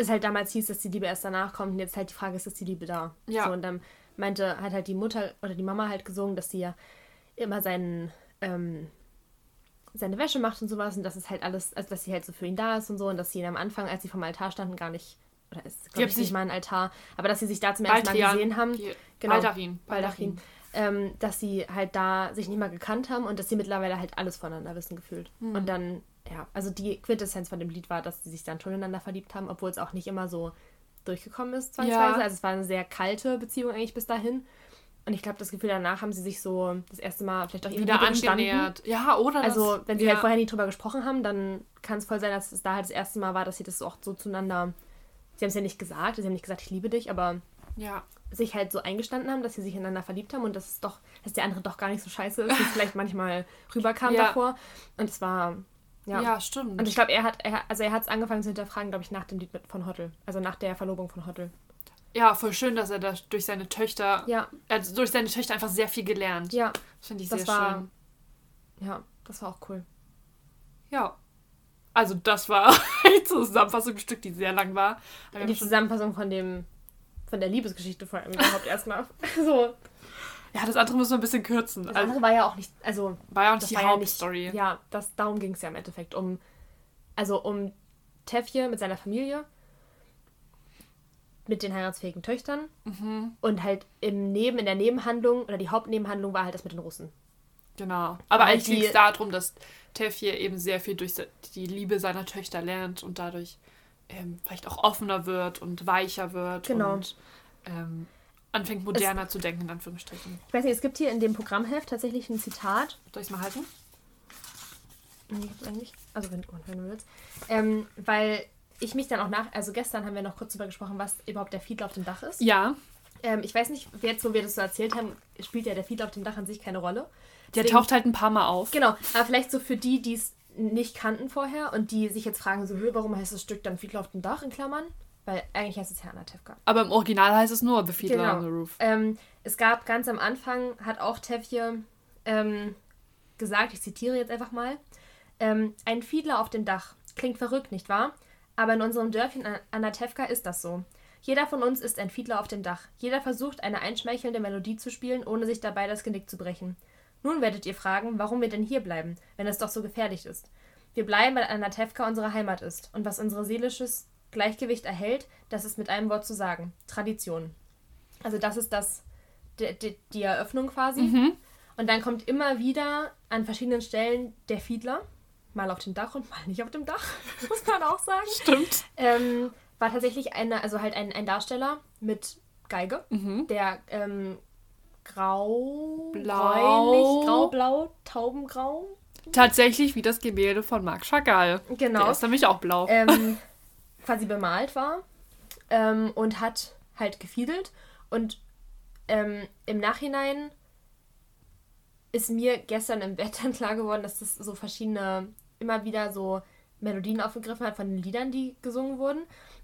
es halt damals hieß, dass die Liebe erst danach kommt und jetzt halt die Frage ist, ist die Liebe da? Ja. So, und dann meinte, hat halt die Mutter oder die Mama halt gesungen, dass sie ja immer seinen, ähm, seine Wäsche macht und sowas und das ist halt alles, also dass sie halt so für ihn da ist und so und dass sie ihn am Anfang, als sie vom Altar standen, gar nicht, oder ist glaube ich sich- nicht mal ein Altar, aber dass sie sich da zum ersten Mal gesehen haben, Die- Genau. Baldachin. Baldachin, ähm, dass sie halt da sich nicht mal gekannt haben und dass sie mittlerweile halt alles voneinander wissen gefühlt. Hm. Und dann, ja, also die Quintessenz von dem Lied war, dass sie sich dann schon ineinander verliebt haben, obwohl es auch nicht immer so durchgekommen ist, zwangsweise. Ja. Also es war eine sehr kalte Beziehung eigentlich bis dahin. Und ich glaube, das Gefühl danach haben sie sich so das erste Mal vielleicht auch Wieder angenähert. Ja, oder? Also, das, wenn sie ja. halt vorher nie drüber gesprochen haben, dann kann es voll sein, dass es da halt das erste Mal war, dass sie das auch so zueinander. Sie haben es ja nicht gesagt, sie haben nicht gesagt, ich liebe dich, aber Ja. sich halt so eingestanden haben, dass sie sich ineinander verliebt haben und dass es doch, dass der andere doch gar nicht so scheiße ist, wie es [laughs] vielleicht manchmal rüberkam Ja. davor. Und es war, ja. ja, stimmt. Und ich glaube, er hat, er, also er hat es angefangen zu hinterfragen, glaube ich, nach dem Lied mit von Hoddle. Also nach der Verlobung von Hoddle. Ja, voll schön, dass er da durch seine Töchter, Ja, also durch seine Töchter einfach sehr viel gelernt. ja, Das finde ich das sehr war- schön. ja, das war auch cool. Ja. Also das war [laughs] eine Zusammenfassung ein Stück, die sehr lang war. Aber Die Zusammenfassung von dem, von der Liebesgeschichte vor allem überhaupt [laughs] erstmal. [laughs] So. ja, das andere müssen wir ein bisschen kürzen. Das Also, andere war ja auch nicht, also war ja auch nicht das die war ja nicht, Hauptstory. ja, das, darum ging es ja im Endeffekt. Um, also um Tefje mit seiner Familie, mit den heiratsfähigen Töchtern Mhm, und halt im Neben, in der Nebenhandlung oder die Hauptnebenhandlung war halt das mit den Russen. genau. Aber eigentlich ging es darum, dass Tefje eben sehr viel durch die Liebe seiner Töchter lernt und dadurch ähm, vielleicht auch offener wird und weicher wird Genau. und ähm, anfängt moderner zu denken, in Anführungsstrichen. Ich weiß nicht, es gibt hier in dem Programmheft tatsächlich ein Zitat. Soll ich es mal halten? Nee, eigentlich. Also wenn, wenn du willst. Ähm, weil ich mich dann auch nach, also gestern haben wir noch kurz darüber gesprochen, was überhaupt der Fiedler auf dem Dach ist. Ja. Ähm, ich weiß nicht, jetzt, wo wir das so erzählt haben, spielt ja der Fiedler auf dem Dach an sich keine Rolle. Der Deswegen- taucht halt ein paar Mal auf. Genau, aber vielleicht so für die, die es nicht kannten vorher und die sich jetzt fragen, so, "Hö, warum heißt das Stück dann Fiedler auf dem Dach in Klammern? Weil eigentlich heißt es ja Anatevka. Aber im Original heißt es nur The Fiddler Genau. on the Roof. Ähm, es gab ganz am Anfang, hat auch Tevje ähm, gesagt, ich zitiere jetzt einfach mal, ähm, ein Fiedler auf dem Dach. Klingt verrückt, nicht wahr? Aber in unserem Dörfchen An- Anatevka ist das so. Jeder von uns ist ein Fiedler auf dem Dach. Jeder versucht, eine einschmeichelnde Melodie zu spielen, ohne sich dabei das Genick zu brechen. Nun werdet ihr fragen, warum wir denn hier bleiben, wenn es doch so gefährlich ist. Wir bleiben, weil Anatevka unsere Heimat ist und was unser seelisches Gleichgewicht erhält, das ist mit einem Wort zu sagen. Tradition. Also das ist das, die, die, die Eröffnung quasi. Mhm. Und dann kommt immer wieder an verschiedenen Stellen der Fiedler. Mal auf dem Dach und mal nicht auf dem Dach, [laughs] muss man auch sagen. Stimmt. Ähm, war tatsächlich eine, also halt ein, ein Darsteller mit Geige, Mhm. der ähm, grau, Blau. bräunlich, grau-blau, taubengrau. Tatsächlich wie das Gemälde von Marc Chagall. Genau. Der ist nämlich auch blau. ähm, [laughs] quasi bemalt war ähm, und hat halt gefiedelt. Und ähm, im Nachhinein ist mir gestern im Bett [laughs] dann klar geworden, dass das so verschiedene, immer wieder so Melodien aufgegriffen hat von den Liedern, die gesungen wurden.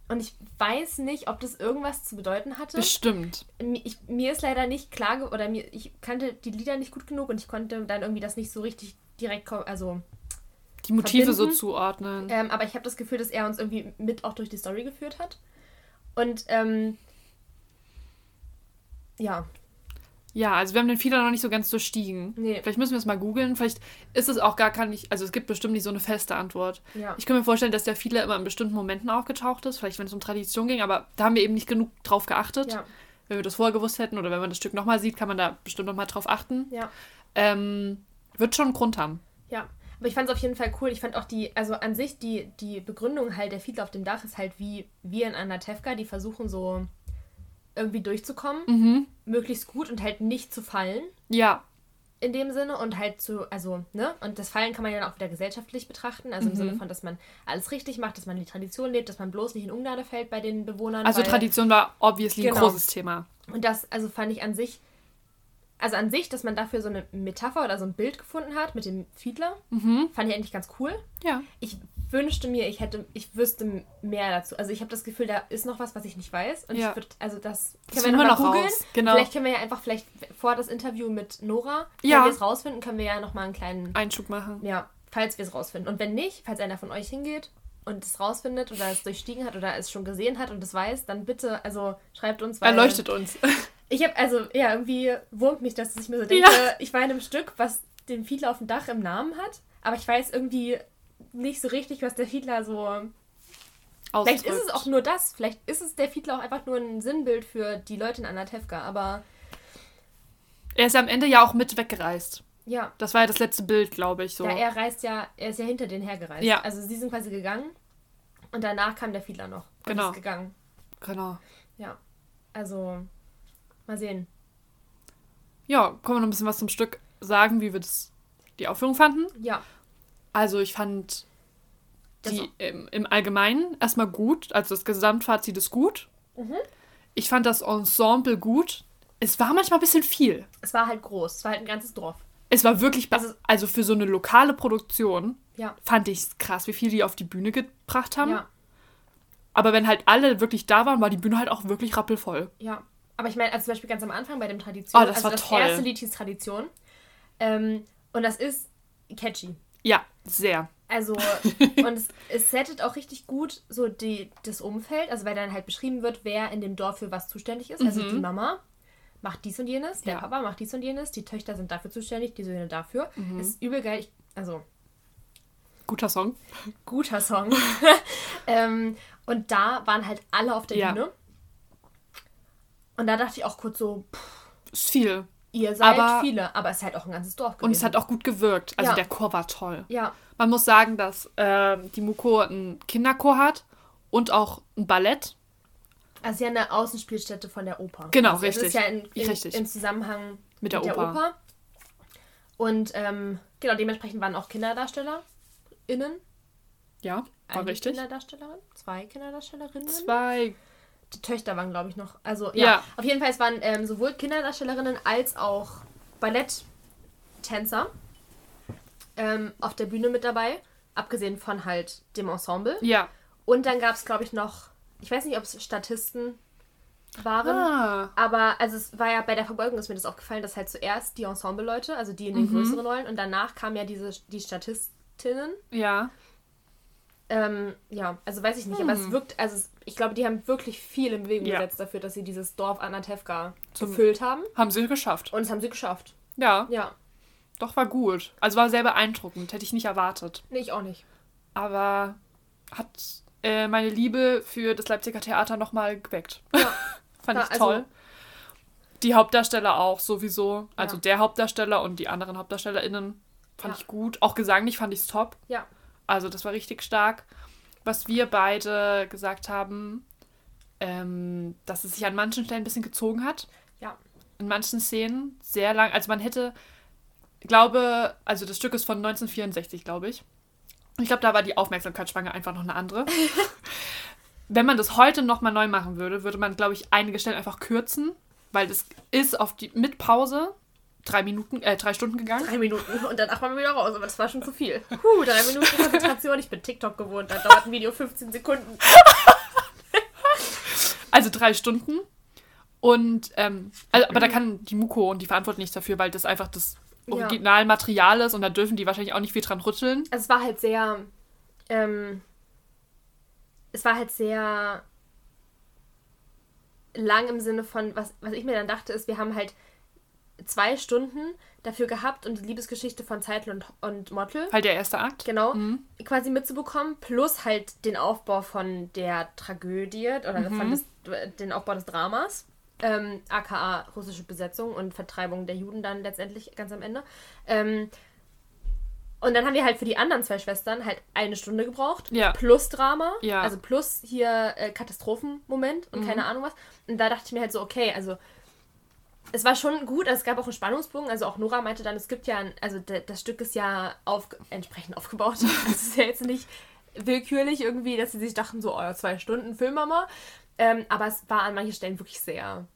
Und ich weiß nicht, ob das irgendwas zu bedeuten hatte. Bestimmt. Ich, mir ist leider nicht klar, oder mir, ich kannte die Lieder nicht gut genug und ich konnte dann irgendwie das nicht so richtig direkt, also Die Motive so Verbinden. zuordnen. ähm, aber ich habe das Gefühl, dass er uns irgendwie mit auch durch die Story geführt hat. Und ähm, ja, Ja, also wir haben den Fehler noch nicht so ganz durchstiegen. Nee. Vielleicht müssen wir es mal googeln. Vielleicht ist es auch gar nicht. Also es gibt bestimmt nicht so eine feste Antwort. ja. Ich kann mir vorstellen, dass der Fehler immer in bestimmten Momenten aufgetaucht ist. Vielleicht, wenn es um Tradition ging. Aber da haben wir eben nicht genug drauf geachtet. ja, Wenn wir das vorher gewusst hätten oder wenn man das Stück nochmal sieht, kann man da bestimmt nochmal drauf achten. ja, Ähm, wird schon einen Grund haben. ja. Aber ich fand es auf jeden Fall cool. Ich fand auch die, also an sich die, die Begründung halt der Fiedler auf dem Dach ist halt wie wir in Anatevka, die versuchen so irgendwie durchzukommen, Mhm. möglichst gut und halt nicht zu fallen. Ja. in dem Sinne und halt zu, also, ne, und das Fallen kann man ja dann auch wieder gesellschaftlich betrachten, also im Mhm. Sinne von, dass man alles richtig macht, dass man die Tradition lebt, dass man bloß nicht in Ungnade fällt bei den Bewohnern. Also Tradition war obviously ein Genau. großes Thema. Und das, also fand ich an sich, also an sich, dass man dafür so eine Metapher oder so ein Bild gefunden hat mit dem Fiedler, Mhm. fand ich eigentlich ganz cool. Ja. Ich wünschte mir, ich hätte, ich wüsste mehr dazu. Also ich habe das Gefühl, da ist noch was, was ich nicht weiß. Und Ja. ich würde, also das, können wir wir noch googeln. Genau. Vielleicht können wir ja einfach vielleicht vor das Interview mit Nora, Ja. wenn wir es rausfinden, können wir ja noch mal einen kleinen Einschub machen. Ja, falls wir es rausfinden. Und wenn nicht, falls einer von euch hingeht und es rausfindet oder es durchstiegen hat oder es schon gesehen hat und es weiß, dann bitte, also schreibt uns, weil Erleuchtet uns. [laughs] ich habe also ja irgendwie wurmt mich, dass ich mir so denke, Ja. ich war in einem Stück, was den Fiedler auf dem Dach im Namen hat, aber ich weiß irgendwie nicht so richtig, was der Fiedler so. Vielleicht ist es ausdrückt. auch nur das. Vielleicht ist es der Fiedler auch einfach nur ein Sinnbild für die Leute in Anatevka. Aber Er ist ja am Ende ja auch mit weggereist. ja, Das war ja das letzte Bild, glaube ich. So. ja, er reist ja, er ist ja hinter denen hergereist. Ja. Also sie sind quasi gegangen und danach kam der Fiedler noch. Und Genau. ist gegangen. Genau. Ja. Also, mal sehen. Ja, können wir noch ein bisschen was zum Stück sagen, wie wir das, die Aufführung fanden. Ja. Also ich fand die im, im Allgemeinen erstmal gut. Also das Gesamtfazit ist gut. Mhm. Ich fand das Ensemble gut. Es war manchmal ein bisschen viel. Es war halt groß. Es war halt ein ganzes Dorf. Es war wirklich, Also- also für so eine lokale Produktion Ja. fand ich krass, wie viel die auf die Bühne gebracht haben. Ja. Aber wenn halt alle wirklich da waren, war die Bühne halt auch wirklich rappelvoll. Ja. Aber ich meine, also zum Beispiel ganz am Anfang bei dem Tradition. Oh, das also war das toll. erste Lied hieß Tradition. Ähm, und das ist catchy. Ja, sehr. Also, [laughs] und es, es settet auch richtig gut so die, das Umfeld, also weil dann halt beschrieben wird, wer in dem Dorf für was zuständig ist. Also Mhm. die Mama macht dies und jenes, der Ja. Papa macht dies und jenes, die Töchter sind dafür zuständig, die Söhne dafür. Mhm. Ist übel geil. Ich, also, Guter Song. guter Song. [laughs] ähm, und da waren halt alle auf der Ja. Bühne. Und da dachte ich auch kurz so, pff, Ist viel. ihr seid Aber- viele, aber es ist halt auch ein ganzes Dorf gewesen. Und es hat auch gut gewirkt. Also Ja. der Chor war toll. Ja, Man muss sagen, dass ähm, die Muko einen Kinderchor hat und auch ein Ballett. also ist ja eine Außenspielstätte von der Oper. Genau, also Es ist richtig. ja in, in, Richtig. im Zusammenhang Mit der Oper. Und ähm, genau, dementsprechend waren auch KinderdarstellerInnen. Ja, war Eine richtig. Kinderdarstellerin, zwei Kinderdarstellerinnen. Zwei. Die Töchter waren, glaube ich, noch. Also, Ja. ja. Auf jeden Fall, es waren ähm, sowohl Kinderdarstellerinnen als auch Balletttänzer ähm, auf der Bühne mit dabei. Abgesehen von halt dem Ensemble. Ja. Und dann gab es, glaube ich, noch, ich weiß nicht, ob es Statisten waren. Ah. Aber also es war ja bei der Verbeugung ist mir das aufgefallen, dass halt zuerst die Ensemble-Leute, also die in den Mhm. größeren Rollen, und danach kamen ja diese die Statistinnen. Ja. Ähm, ja, also weiß ich nicht, aber es wirkt, also es, ich glaube, die haben wirklich viel in Bewegung Hm. Ja. gesetzt dafür, dass sie dieses Dorf Anatevka Zum- gefüllt haben. Haben sie geschafft. Und das haben sie geschafft. Ja, Ja, doch war gut. Also war sehr beeindruckend. Hätte ich nicht erwartet. nee, ich auch nicht. Aber hat äh, meine Liebe für das Leipziger Theater nochmal geweckt. Ja. [laughs] Fand Ja, ich also- toll. Die Hauptdarsteller auch sowieso. Also Ja. der Hauptdarsteller und die anderen HauptdarstellerInnen fand ich gut. Auch gesanglich fand ich es top. Ja. Also das war richtig stark. Was wir beide gesagt haben, ähm, dass es sich an manchen Stellen ein bisschen gezogen hat. Ja. In manchen Szenen sehr lang. Also man hätte, glaube, also das Stück ist von 1964, glaube ich. Ich glaube, da war die Aufmerksamkeitsspanne einfach noch eine andere. [laughs] Wenn man das heute nochmal neu machen würde, würde man, glaube ich, einige Stellen einfach kürzen, weil das ist auf die mit Pause drei Minuten, äh, drei Stunden gegangen. Drei Minuten [laughs] und danach waren wir wieder raus, aber das war schon zu viel. Puh, drei Minuten Konzentration. Ich bin TikTok gewohnt, da dauert ein Video 15 Sekunden. [laughs] Also drei Stunden. Und, ähm, also, aber da kann die Muko und die verantworten nichts dafür, weil das einfach das. Originalmaterial ist und da dürfen die wahrscheinlich auch nicht viel dran rütteln. Also es war halt sehr, ähm, es war halt sehr lang im Sinne von, was, was ich mir dann dachte, ist, wir haben halt zwei Stunden dafür gehabt, um die Liebesgeschichte von Zeitl und, und Mottl, Halt der erste Akt. genau, Mhm. quasi mitzubekommen, plus halt den Aufbau von der Tragödie oder Mhm. von des, den Aufbau des Dramas. Ähm, aka russische Besetzung und Vertreibung der Juden dann letztendlich ganz am Ende. Ähm, und dann haben wir halt für die anderen zwei Schwestern halt eine Stunde gebraucht. Ja. Plus Drama. Ja. Also plus hier äh, Katastrophenmoment und keine Ahnung was. Und da dachte ich mir halt so, okay, also es war schon gut, also es gab auch einen Spannungsbogen. Also auch Nora meinte dann, es gibt ja, ein, also das Stück ist ja auf, entsprechend aufgebaut. [laughs] Es ist ja jetzt nicht willkürlich irgendwie, dass sie sich dachten, so, oh, ja, zwei Stunden filmen wir mal. Ähm, aber es war an manchen Stellen wirklich sehr,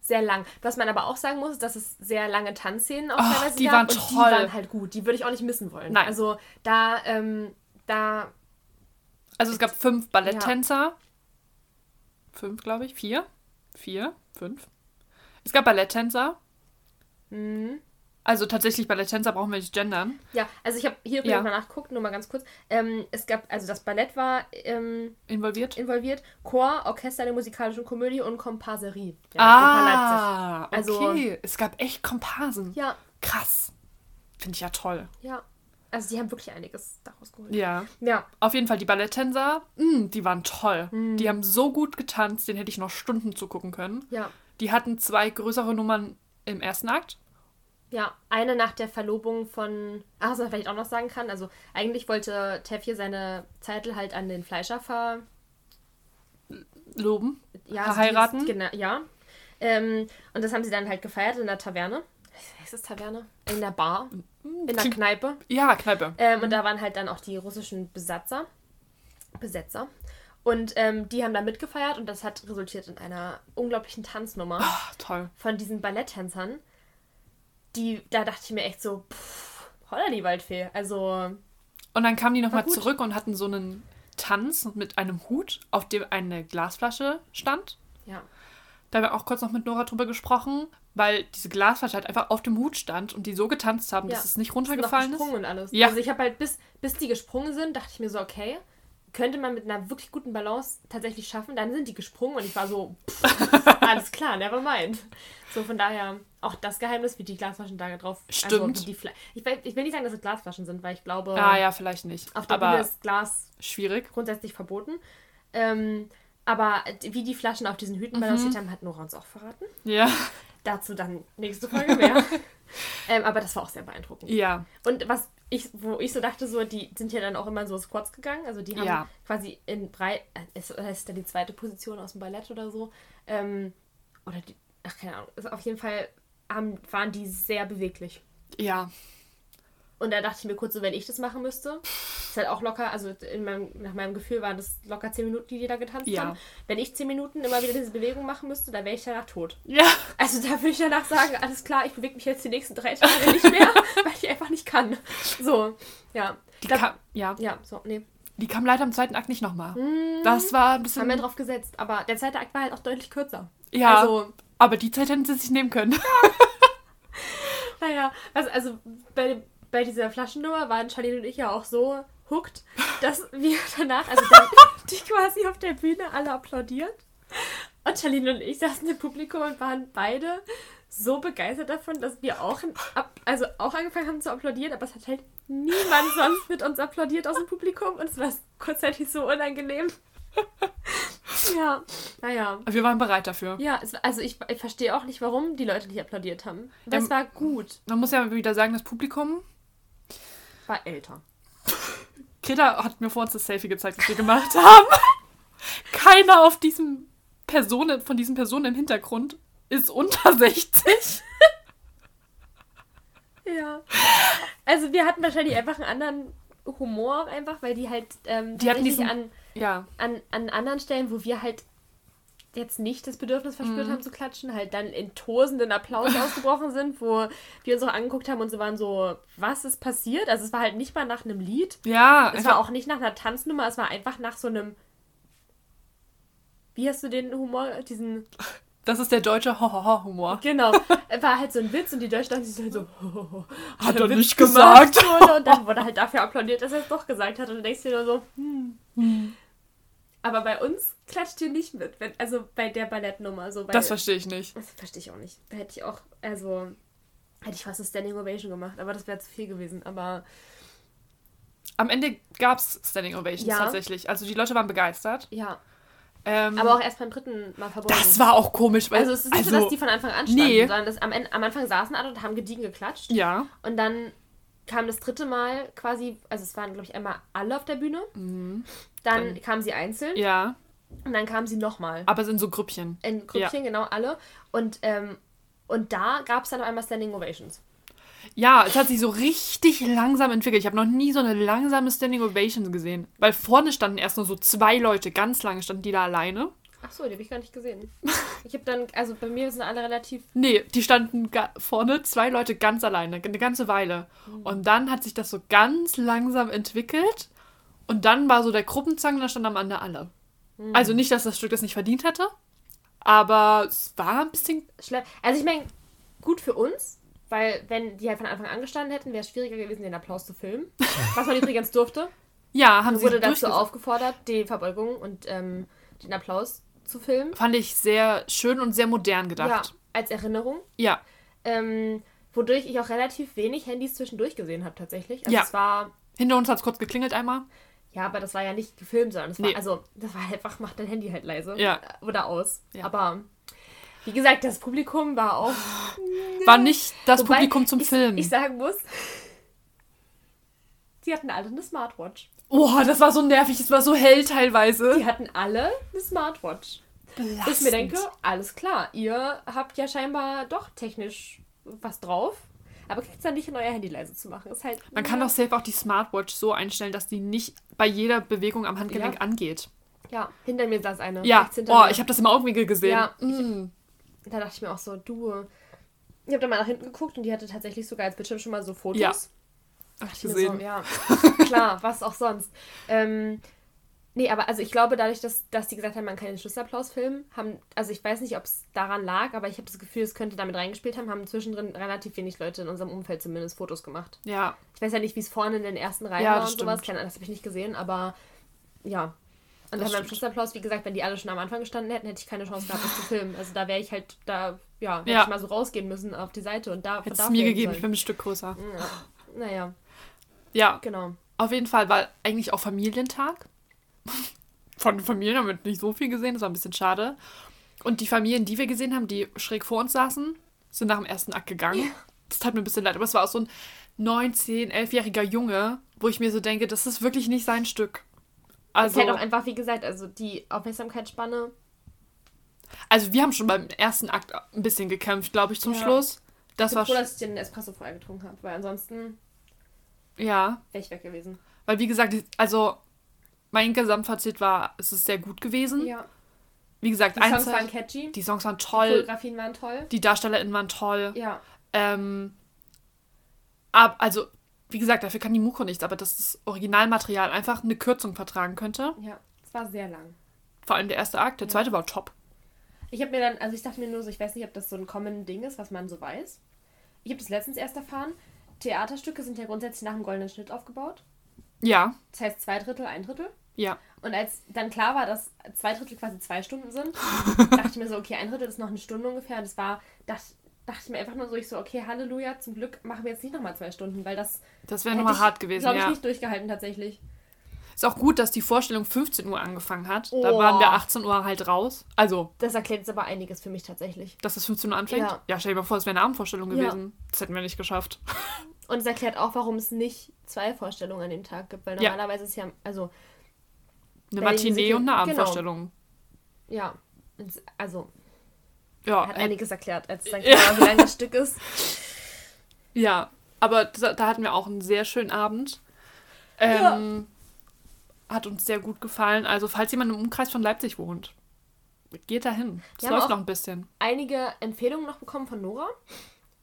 sehr lang. Was man aber auch sagen muss, ist, dass es sehr lange Tanzszenen auch teilweise die gab. waren und toll. die waren halt gut. Die würde ich auch nicht missen wollen. Nein. Also da, ähm, da, Also es gab fünf Balletttänzer. Fünf, glaube ich. Vier? Vier? Fünf? Es gab Balletttänzer. mh. Also tatsächlich Balletttänzer brauchen wir nicht gendern. ja, also ich habe hier Ja. ja. mal nachgeguckt, nur mal ganz kurz. Ähm, es gab, also das Ballett war ähm, Involviert. involviert, Chor, Orchester der musikalischen Komödie und Komparserie. Leipzig. ah, Also- okay. es gab echt Komparsen. Ja, Krass. Finde ich ja toll. ja. Also die haben wirklich einiges daraus geholt. Ja. Ja, Auf jeden Fall die Balletttänzer, mh, die waren toll. Mhm. Die haben so gut getanzt, den hätte ich noch Stunden zugucken können. ja. Die hatten zwei größere Nummern im ersten Akt. Ja, eine nach der Verlobung von. Ach, was man vielleicht auch noch sagen kann. Also, eigentlich wollte Teffje seine Zeitel halt an den Fleischer ver. Loben. Ja, Verheiraten? Also genau, ja. Ähm, und das haben sie dann halt gefeiert in der Taverne. Ist das Taverne? In der Bar. In der Kneipe. Ja, Kneipe. Ähm, und da waren halt dann auch die russischen Besatzer. Besetzer. Und ähm, die haben da mitgefeiert und das hat resultiert in einer unglaublichen Tanznummer Ach, toll. von diesen Balletttänzern. Die, da dachte ich mir echt so, pff, holla die Waldfee. Also, Und dann kamen die nochmal zurück und hatten so einen Tanz mit einem Hut, auf dem eine Glasflasche stand. ja. Da haben wir auch kurz noch mit Nora drüber gesprochen, weil diese Glasflasche halt einfach auf dem Hut stand und die so getanzt haben, Ja. dass es nicht runtergefallen ist. gesprungen und alles. Ja. Also ich habe halt, bis, bis die gesprungen sind, dachte ich mir so, okay, könnte man mit einer wirklich guten Balance tatsächlich schaffen. Dann sind die gesprungen und ich war so, pff, [laughs] alles klar, never mind. So, von daher, auch das Geheimnis, wie die Glasflaschen da drauf... Also, Stimmt. wie die Fla ich, will, ich will nicht sagen, dass es Glasflaschen sind, weil ich glaube, Ah ja, vielleicht nicht. auf der Aber Bühne ist Glas schwierig. grundsätzlich verboten. Ähm, aber wie die Flaschen auf diesen Mhm. Hüten balanciert haben, hat Nora uns auch verraten. Ja. Dazu dann nächste Folge mehr. [laughs] ähm, aber das war auch sehr beeindruckend. Ja. Und was ich, wo ich so dachte, so, die sind ja dann auch immer so Squats gegangen. Also die haben Ja. quasi in breit, äh, ist, oder ist dann die zweite Position aus dem Ballett oder so. Ähm, oder die, ach keine Ahnung. Also auf jeden Fall haben, waren die sehr beweglich. Ja. Und da dachte ich mir kurz so, wenn ich das machen müsste, ist halt auch locker, also in meinem, nach meinem Gefühl waren das locker 10 Minuten, die die da getanzt Ja. haben. Wenn ich 10 Minuten immer wieder diese Bewegung machen müsste, dann wäre ich danach tot. Ja. Also da würde ich danach sagen, alles klar, ich bewege mich jetzt die nächsten drei Tage nicht mehr, [laughs] weil ich einfach nicht kann. So, ja. Die Da- kam, ja. ja, so, nee. Die kam leider im zweiten Akt nicht nochmal. Das war ein bisschen. Haben wir drauf gesetzt. Aber der zweite Akt war halt auch deutlich kürzer. ja. Also, aber die Zeit hätten sie sich nehmen können. [laughs] naja, also, also bei, bei dieser Flaschennummer waren Charlene und ich ja auch so hooked, dass wir [laughs] danach, also dann die quasi auf der Bühne alle applaudiert. Und Charlene und ich saßen im Publikum und waren beide so begeistert davon, dass wir auch, also auch angefangen haben zu applaudieren, aber es hat halt niemand sonst mit uns applaudiert aus dem Publikum und es war kurzzeitig so unangenehm. [laughs] ja, naja. Wir waren bereit dafür. Ja, es, also ich, ich verstehe auch nicht, warum die Leute nicht applaudiert haben. Das Ähm, war gut. Man muss ja wieder sagen, das Publikum. War älter. Greta hat mir vor uns das Selfie gezeigt, das wir gemacht haben. [laughs] Keiner auf diesem Personen, von diesen Personen im Hintergrund ist unter 60. [laughs] Ja. Also wir hatten wahrscheinlich einfach einen anderen Humor, einfach, weil die halt ähm, Die hatten diesen- an, Ja. an, an anderen Stellen, wo wir halt jetzt nicht das Bedürfnis verspürt Mhm. haben zu klatschen, halt dann in tosenden Applaus [laughs] ausgebrochen sind, wo wir uns auch angeguckt haben und so waren so, was ist passiert? Also es war halt nicht mal nach einem Lied, Ja, es war auch nicht nach einer Tanznummer, es war einfach nach so einem wie hast du den Humor, diesen [laughs] das ist der deutsche Ho-Ho-Ho-Humor. Genau, [laughs] war halt so ein Witz und die Deutschen dachten sich halt so, Hat der er Witz nicht gesagt. Wurde. Und dann wurde halt dafür applaudiert, dass er es doch gesagt hat. Und du denkst dir nur so, hm. Aber bei uns klatscht ihr nicht mit. Wenn, also bei der Ballettnummer. So Das verstehe ich nicht. das verstehe ich auch nicht. Da hätte ich auch, also, hätte ich fast eine Standing Ovation gemacht. Aber das wäre zu viel gewesen. Aber Am Ende gab es Standing Ovations Ja. tatsächlich. Also die Leute waren begeistert. ja. Ähm, Aber auch erst beim dritten Mal verbunden. das war auch komisch, weil also es ist nicht so, dass die von Anfang an standen, Nee. sondern das am, Ende, am Anfang saßen alle und haben gediegen geklatscht. ja, Und dann kam das dritte Mal quasi, also es waren, glaube ich, einmal alle auf der Bühne. Dann, Dann- kamen sie einzeln ja, und dann kamen sie nochmal. aber es sind so Grüppchen. In Grüppchen, genau, alle. Und, ähm, und da gab es dann einmal Standing Ovations. Ja, es hat sich so richtig langsam entwickelt. Ich habe noch nie so eine langsame Standing Ovation gesehen. Weil vorne standen erst nur so zwei Leute, ganz lange standen die da alleine. Ach so, die habe ich gar nicht gesehen. Ich habe dann, also bei mir sind alle relativ. Nee, die standen vorne zwei Leute ganz alleine, eine ganze Weile. Und dann hat sich das so ganz langsam entwickelt. Und dann war so der Gruppenzang, da stand am Ende alle. Also nicht, dass das Stück das nicht verdient hätte, aber es war ein bisschen. Schle also ich meine, gut für uns, weil wenn die halt von Anfang an gestanden hätten, wäre es schwieriger gewesen, den Applaus zu filmen. [laughs] Was man übrigens durfte. Ja, haben sie wurde dazu aufgefordert, die Verbeugung und ähm, den Applaus zu filmen. Fand ich sehr schön und sehr modern Ja, gedacht. als Erinnerung. Ja. Ähm, wodurch ich auch relativ wenig Handys zwischendurch gesehen habe, tatsächlich. Also Ja. es war. Hinter uns hat es kurz geklingelt einmal. Ja, aber das war ja nicht gefilmt, sondern es war, Nee. also, das war einfach, mach dein Handy halt leise. Ja. Oder aus. Ja. Aber, wie gesagt, das Publikum war auch. War nicht das Wobei Publikum zum ich, Filmen. Ich sagen muss, sie hatten alle eine Smartwatch. oh, das war so nervig, es war so hell teilweise. Die hatten alle eine Smartwatch. Wo ich mir denke, alles klar, ihr habt ja scheinbar doch technisch was drauf, aber kriegt es dann nicht hin, euer Handy leise zu machen. Ist halt, Man kann doch safe auch die Smartwatch so einstellen, dass die nicht bei jeder Bewegung am Handgelenk Ja. angeht. Ja, hinter mir saß eine. Ja, oh, mir. ich habe das im Augenwinkel gesehen. Ja, Mm. Da dachte ich mir auch so, du. Ich habe da mal nach hinten geguckt und die hatte tatsächlich sogar als Bildschirm schon mal so Fotos. Ja. Hab ich ich gesehen. So, ja, [laughs] klar, was auch sonst. Ähm, nee, aber also ich glaube, dadurch, dass, dass die gesagt haben, man kann den Schlussapplaus filmen, haben, also ich weiß nicht, ob es daran lag, aber ich habe das Gefühl, es könnte damit reingespielt haben, haben zwischendrin relativ wenig Leute in unserem Umfeld zumindest Fotos gemacht. Ja, Ich weiß ja nicht, wie es vorne in den ersten Reihen Ja, war und sowas. stimmt. Keine Ahnung, das habe ich nicht gesehen, aber ja. Und Das dann beim. Schlussapplaus, wie gesagt, wenn die alle schon am Anfang gestanden hätten, hätte ich keine Chance gehabt, das zu filmen. Also da wäre ich halt, da, ja, hätte Ja. ich mal so rausgehen müssen auf die Seite und da hätte es mir gegeben, ich sollen. bin ein Stück größer. Ja. Naja, Ja, genau. auf jeden Fall war eigentlich auch Familientag. Von den Familien haben wir nicht so viel gesehen, das war ein bisschen schade. Und die Familien, die wir gesehen haben, die schräg vor uns saßen, sind nach dem ersten Akt gegangen. Das tat mir ein bisschen leid, aber es war auch so ein 19-, 11-jähriger Junge, wo ich mir so denke, das ist wirklich nicht sein Stück. Also, es ist halt auch einfach, wie gesagt, also die Aufmerksamkeitsspanne. also wir haben schon beim ersten Akt ein bisschen gekämpft, glaube ich, zum Ja. Schluss. Das Ich war bin froh, dass ich den Espresso vorher getrunken habe, weil ansonsten ja, wäre ich weg gewesen. weil wie gesagt, also mein Gesamtfazit war, es ist sehr gut gewesen. Ja. Wie gesagt, Die Songs waren catchy. die Songs waren Die toll, Choreografien waren toll. die DarstellerInnen waren toll. Ja. Ähm, ab, also, wie gesagt, dafür kann die Muko nichts, aber dass das Originalmaterial einfach eine Kürzung vertragen könnte. Ja. Es war sehr lang. Vor allem der erste Akt, der zweite war top. Ich habe mir dann, also ich dachte mir nur so, ich weiß nicht, ob das so ein common Ding ist, was man so weiß. Ich habe das letztens erst erfahren. Theaterstücke sind ja grundsätzlich nach dem goldenen Schnitt aufgebaut. Ja, Das heißt zwei Drittel, ein Drittel. ja. Und als dann klar war, dass zwei Drittel quasi zwei Stunden sind, [laughs] dachte ich mir so, okay, ein Drittel ist noch eine Stunde ungefähr. Und das war, dachte, dachte ich mir einfach nur so, ich so, okay, Halleluja, zum Glück machen wir jetzt nicht nochmal zwei Stunden, weil das Das wäre nochmal ich, hart gewesen, glaube ich, ja. nicht durchgehalten tatsächlich. Ist auch gut, dass die Vorstellung 15 Uhr angefangen hat. Da Oh. waren wir 18 Uhr halt raus. Also, Das erklärt jetzt aber einiges für mich tatsächlich. dass es 15 Uhr anfängt? Ja. stell dir mal vor, es wäre eine Abendvorstellung Ja. gewesen. Das hätten wir nicht geschafft. [laughs] Und es erklärt auch, warum es nicht zwei Vorstellungen an dem Tag gibt, weil Ja. normalerweise ist ja, also, Eine Matinee und eine genau. Abendvorstellung. ja, es- also, Ja, hat äh, einiges erklärt, als dann Ja. klar wie lang das Stück ist. [laughs] ja. Aber da, da hatten wir auch einen sehr schönen Abend. Ähm, Hat uns sehr gut gefallen. Also, falls jemand im Umkreis von Leipzig wohnt, geht da hin. Es läuft auch- noch ein bisschen. einige Empfehlungen noch bekommen von Nora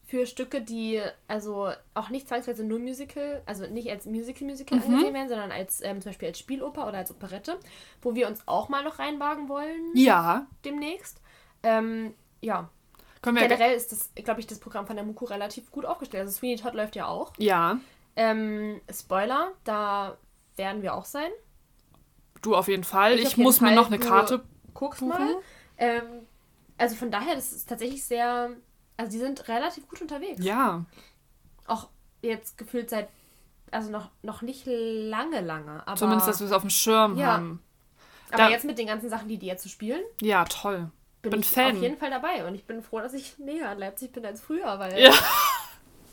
für Stücke, die also auch nicht zwangsweise nur Musical, also nicht als Musical-Musical Mhm. angesehen werden, sondern als ähm, zum Beispiel als Spieloper oder als Operette, wo wir uns auch mal noch reinwagen wollen Ja. demnächst. Ähm, ja, Können wir generell ist das, glaube ich, das Programm von der Muku relativ gut aufgestellt. Also Sweeney Todd läuft ja auch. Ja. Ähm, Spoiler, da werden wir auch sein. Du auf jeden Fall. Ich Ich, jeden muss mir Fall, noch eine Karte. Guck's Buchen. mal. Ähm, also von daher, das ist tatsächlich sehr, also die sind relativ gut unterwegs. Ja. auch jetzt gefühlt seit, also noch, noch nicht lange, lange. Aber, Zumindest, dass wir es auf dem Schirm Ja. haben. aber da- jetzt mit den ganzen Sachen, die die jetzt so spielen, Ja, toll. bin, Bin ich Fan. auf jeden Fall dabei. Und ich bin froh, dass ich näher an Leipzig bin als früher, weil. Ja. [laughs]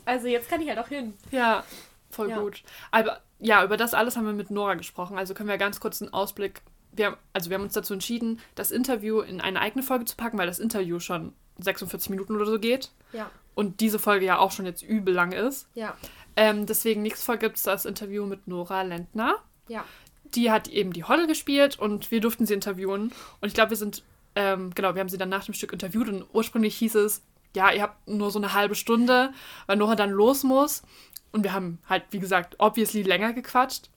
Also jetzt kann ich halt auch hin. Ja, voll Ja. gut. Aber ja, über das alles haben wir mit Nora gesprochen. Also können wir ganz kurz einen Ausblick. Wir, haben- also wir haben uns dazu entschieden, das Interview in eine eigene Folge zu packen, weil das Interview schon 46 Minuten oder so geht. Ja, Und diese Folge ja auch schon jetzt übel lang ist. ja, Ähm, deswegen nächste Folge gibt es das Interview mit Nora Lentner. ja. Die hat eben die Holle gespielt und wir durften sie interviewen. Und ich glaube, wir sind, ähm, genau, wir haben sie dann nach dem Stück interviewt und ursprünglich hieß es, ja, ihr habt nur so eine halbe Stunde, weil Nora dann los muss. Und wir haben halt, wie gesagt, obviously länger gequatscht.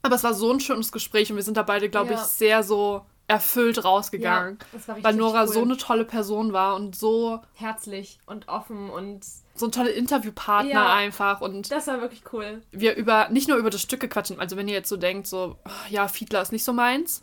Aber es war so ein schönes Gespräch und wir sind da beide, glaube ich, Ja. sehr so erfüllt rausgegangen. ja weil Nora cool. so eine tolle Person war und so, herzlich und offen und so ein toller Interviewpartner Ja. einfach. Und das war wirklich cool. wir über nicht nur über das Stück gequatschen, also wenn ihr jetzt so denkt, so, "Ah, ja, Fiedler ist nicht so meins,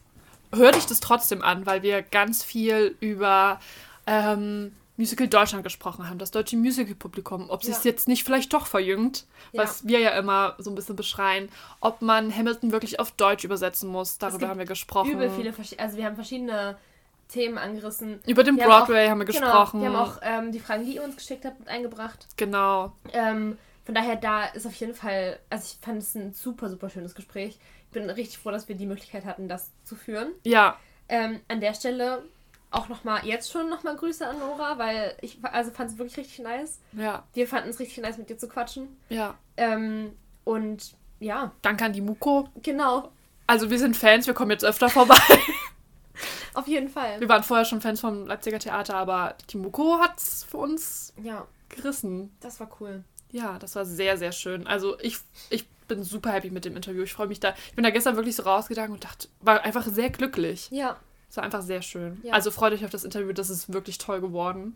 hört euch das trotzdem an, weil wir ganz viel über ähm, Musical Deutschland gesprochen haben, das deutsche Musical-Publikum, ob Ja. sich jetzt nicht vielleicht doch verjüngt, Ja. was wir ja immer so ein bisschen beschreien, ob man Hamilton wirklich auf Deutsch übersetzen muss, darüber haben wir gesprochen. Übel viele, also wir haben verschiedene Themen angerissen. Über den Wir haben Broadway auch, haben wir Genau, gesprochen. wir haben auch ähm, die Fragen, die ihr uns geschickt habt, mit eingebracht. genau. Ähm, von daher, da ist auf jeden Fall, also ich fand es ein super, super schönes Gespräch. Ich bin richtig froh, dass wir die Möglichkeit hatten, das zu führen. Ja, Ähm, an der Stelle auch nochmal, jetzt schon nochmal Grüße an Nora, weil ich also fand es wirklich richtig nice. ja, Wir fanden es richtig nice, mit dir zu quatschen. ja. Ähm, und ja, Danke an die Muko. genau, Also wir sind Fans, wir kommen jetzt öfter vorbei. [laughs] auf jeden Fall. Wir waren vorher schon Fans vom Leipziger Theater, aber die Muko hat's für uns Ja, gerissen. das war cool. Ja, das war sehr, sehr schön. Also ich, ich bin super happy mit dem Interview. Ich freue mich da. Ich bin da gestern wirklich so rausgegangen und dachte, war einfach sehr glücklich. Ja, Es war einfach sehr schön. Ja. Also freut euch auf das Interview, das ist wirklich toll geworden.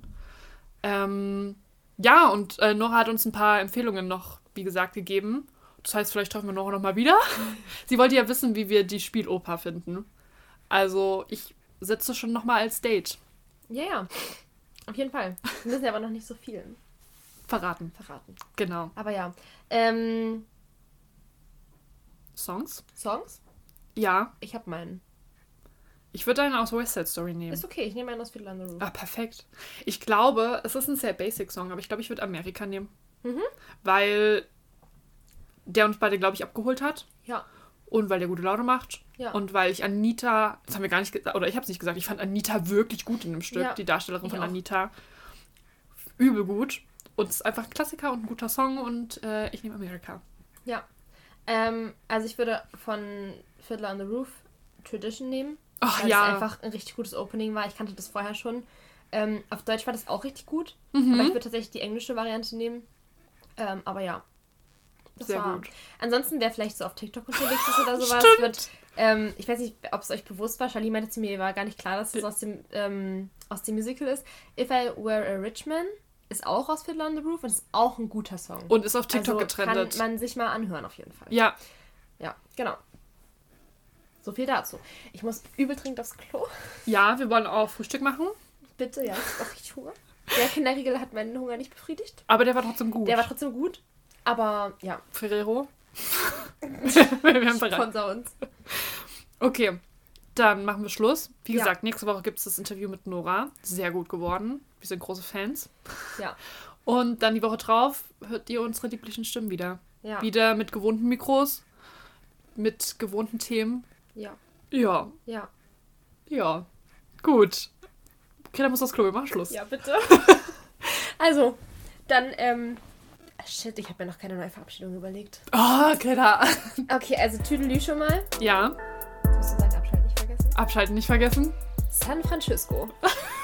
Ähm, ja, und äh, Nora hat uns ein paar Empfehlungen noch, wie gesagt, gegeben. Das heißt, vielleicht treffen wir Nora noch mal wieder. [laughs] Sie wollte ja wissen, wie wir die Spieloper finden. Also ich setze schon noch mal als Date. ja, ja. Auf jeden Fall. Wir müssen ja aber noch nicht so viel Verraten. verraten. Genau. Aber ja. Ähm, Songs? Songs? Ja. Ich habe meinen. Ich würde einen aus West Side Story nehmen. Ist okay, ich nehme einen aus Fiddle on the Roof. Ah, perfekt. Ich glaube, es ist ein sehr basic Song, aber ich glaube, ich würde Amerika nehmen. Mhm. Weil der uns beide, glaube ich, abgeholt hat. Ja. Und weil der gute Laune macht. Ja. Und weil ich Anita, das haben wir gar nicht gesagt, oder ich habe es nicht gesagt, ich fand Anita wirklich gut in dem Stück, Ja, die Darstellerin ich von auch. Anita. Übel gut. Und es ist einfach ein Klassiker und ein guter Song und äh, ich nehme Amerika. Ja. Ähm, also ich würde von Fiddler on the Roof Tradition nehmen. Ach weil ja. es einfach ein richtig gutes Opening war. Ich kannte das vorher schon. Ähm, auf Deutsch war das auch richtig gut. Mhm. Aber ich würde tatsächlich die englische Variante nehmen. Ähm, aber ja. Das Sehr war. gut. Ansonsten, wer vielleicht so auf TikTok unterwegs ist oder sowas, Stimmt. wird. Ähm, ich weiß nicht, ob es euch bewusst war. Charlie meinte zu mir, war gar nicht klar, dass es aus dem, ähm, aus dem Musical ist. If I Were a Rich Man ist auch aus Fiddler on the Roof und ist auch ein guter Song. Und ist auf TikTok also getrennt. kann man sich mal anhören, auf jeden Fall. Ja, Ja, genau. So viel dazu. Ich muss übel dringend aufs Klo. Ja, wir wollen auch Frühstück machen, Bitte, ja, ich auch richtig Hunger. Der Kinderriegel hat meinen Hunger nicht befriedigt. aber der war trotzdem gut. Der war trotzdem gut. Aber ja, Ferrero. [laughs] wir haben bereit. sponsor uns. Okay, dann machen wir Schluss. Wie Ja. gesagt, nächste Woche gibt es das Interview mit Nora. Sehr gut geworden. Wir sind große Fans. Ja. Und dann die Woche drauf hört ihr unsere lieblichen Stimmen wieder. Ja. Wieder mit gewohnten Mikros, mit gewohnten Themen. Ja. Ja, Ja. ja. Gut. Okay, dann muss das Klo, wir machen Schluss. Ja, bitte. [laughs] also, dann, ähm. ah, Shit, ich habe mir noch keine neue Verabschiedung überlegt. Oh, Greta. Okay, also Tüdelü schon mal. Ja, Jetzt musst du sagen, Abschalten nicht vergessen. abschalten nicht vergessen. San Francisco. [laughs]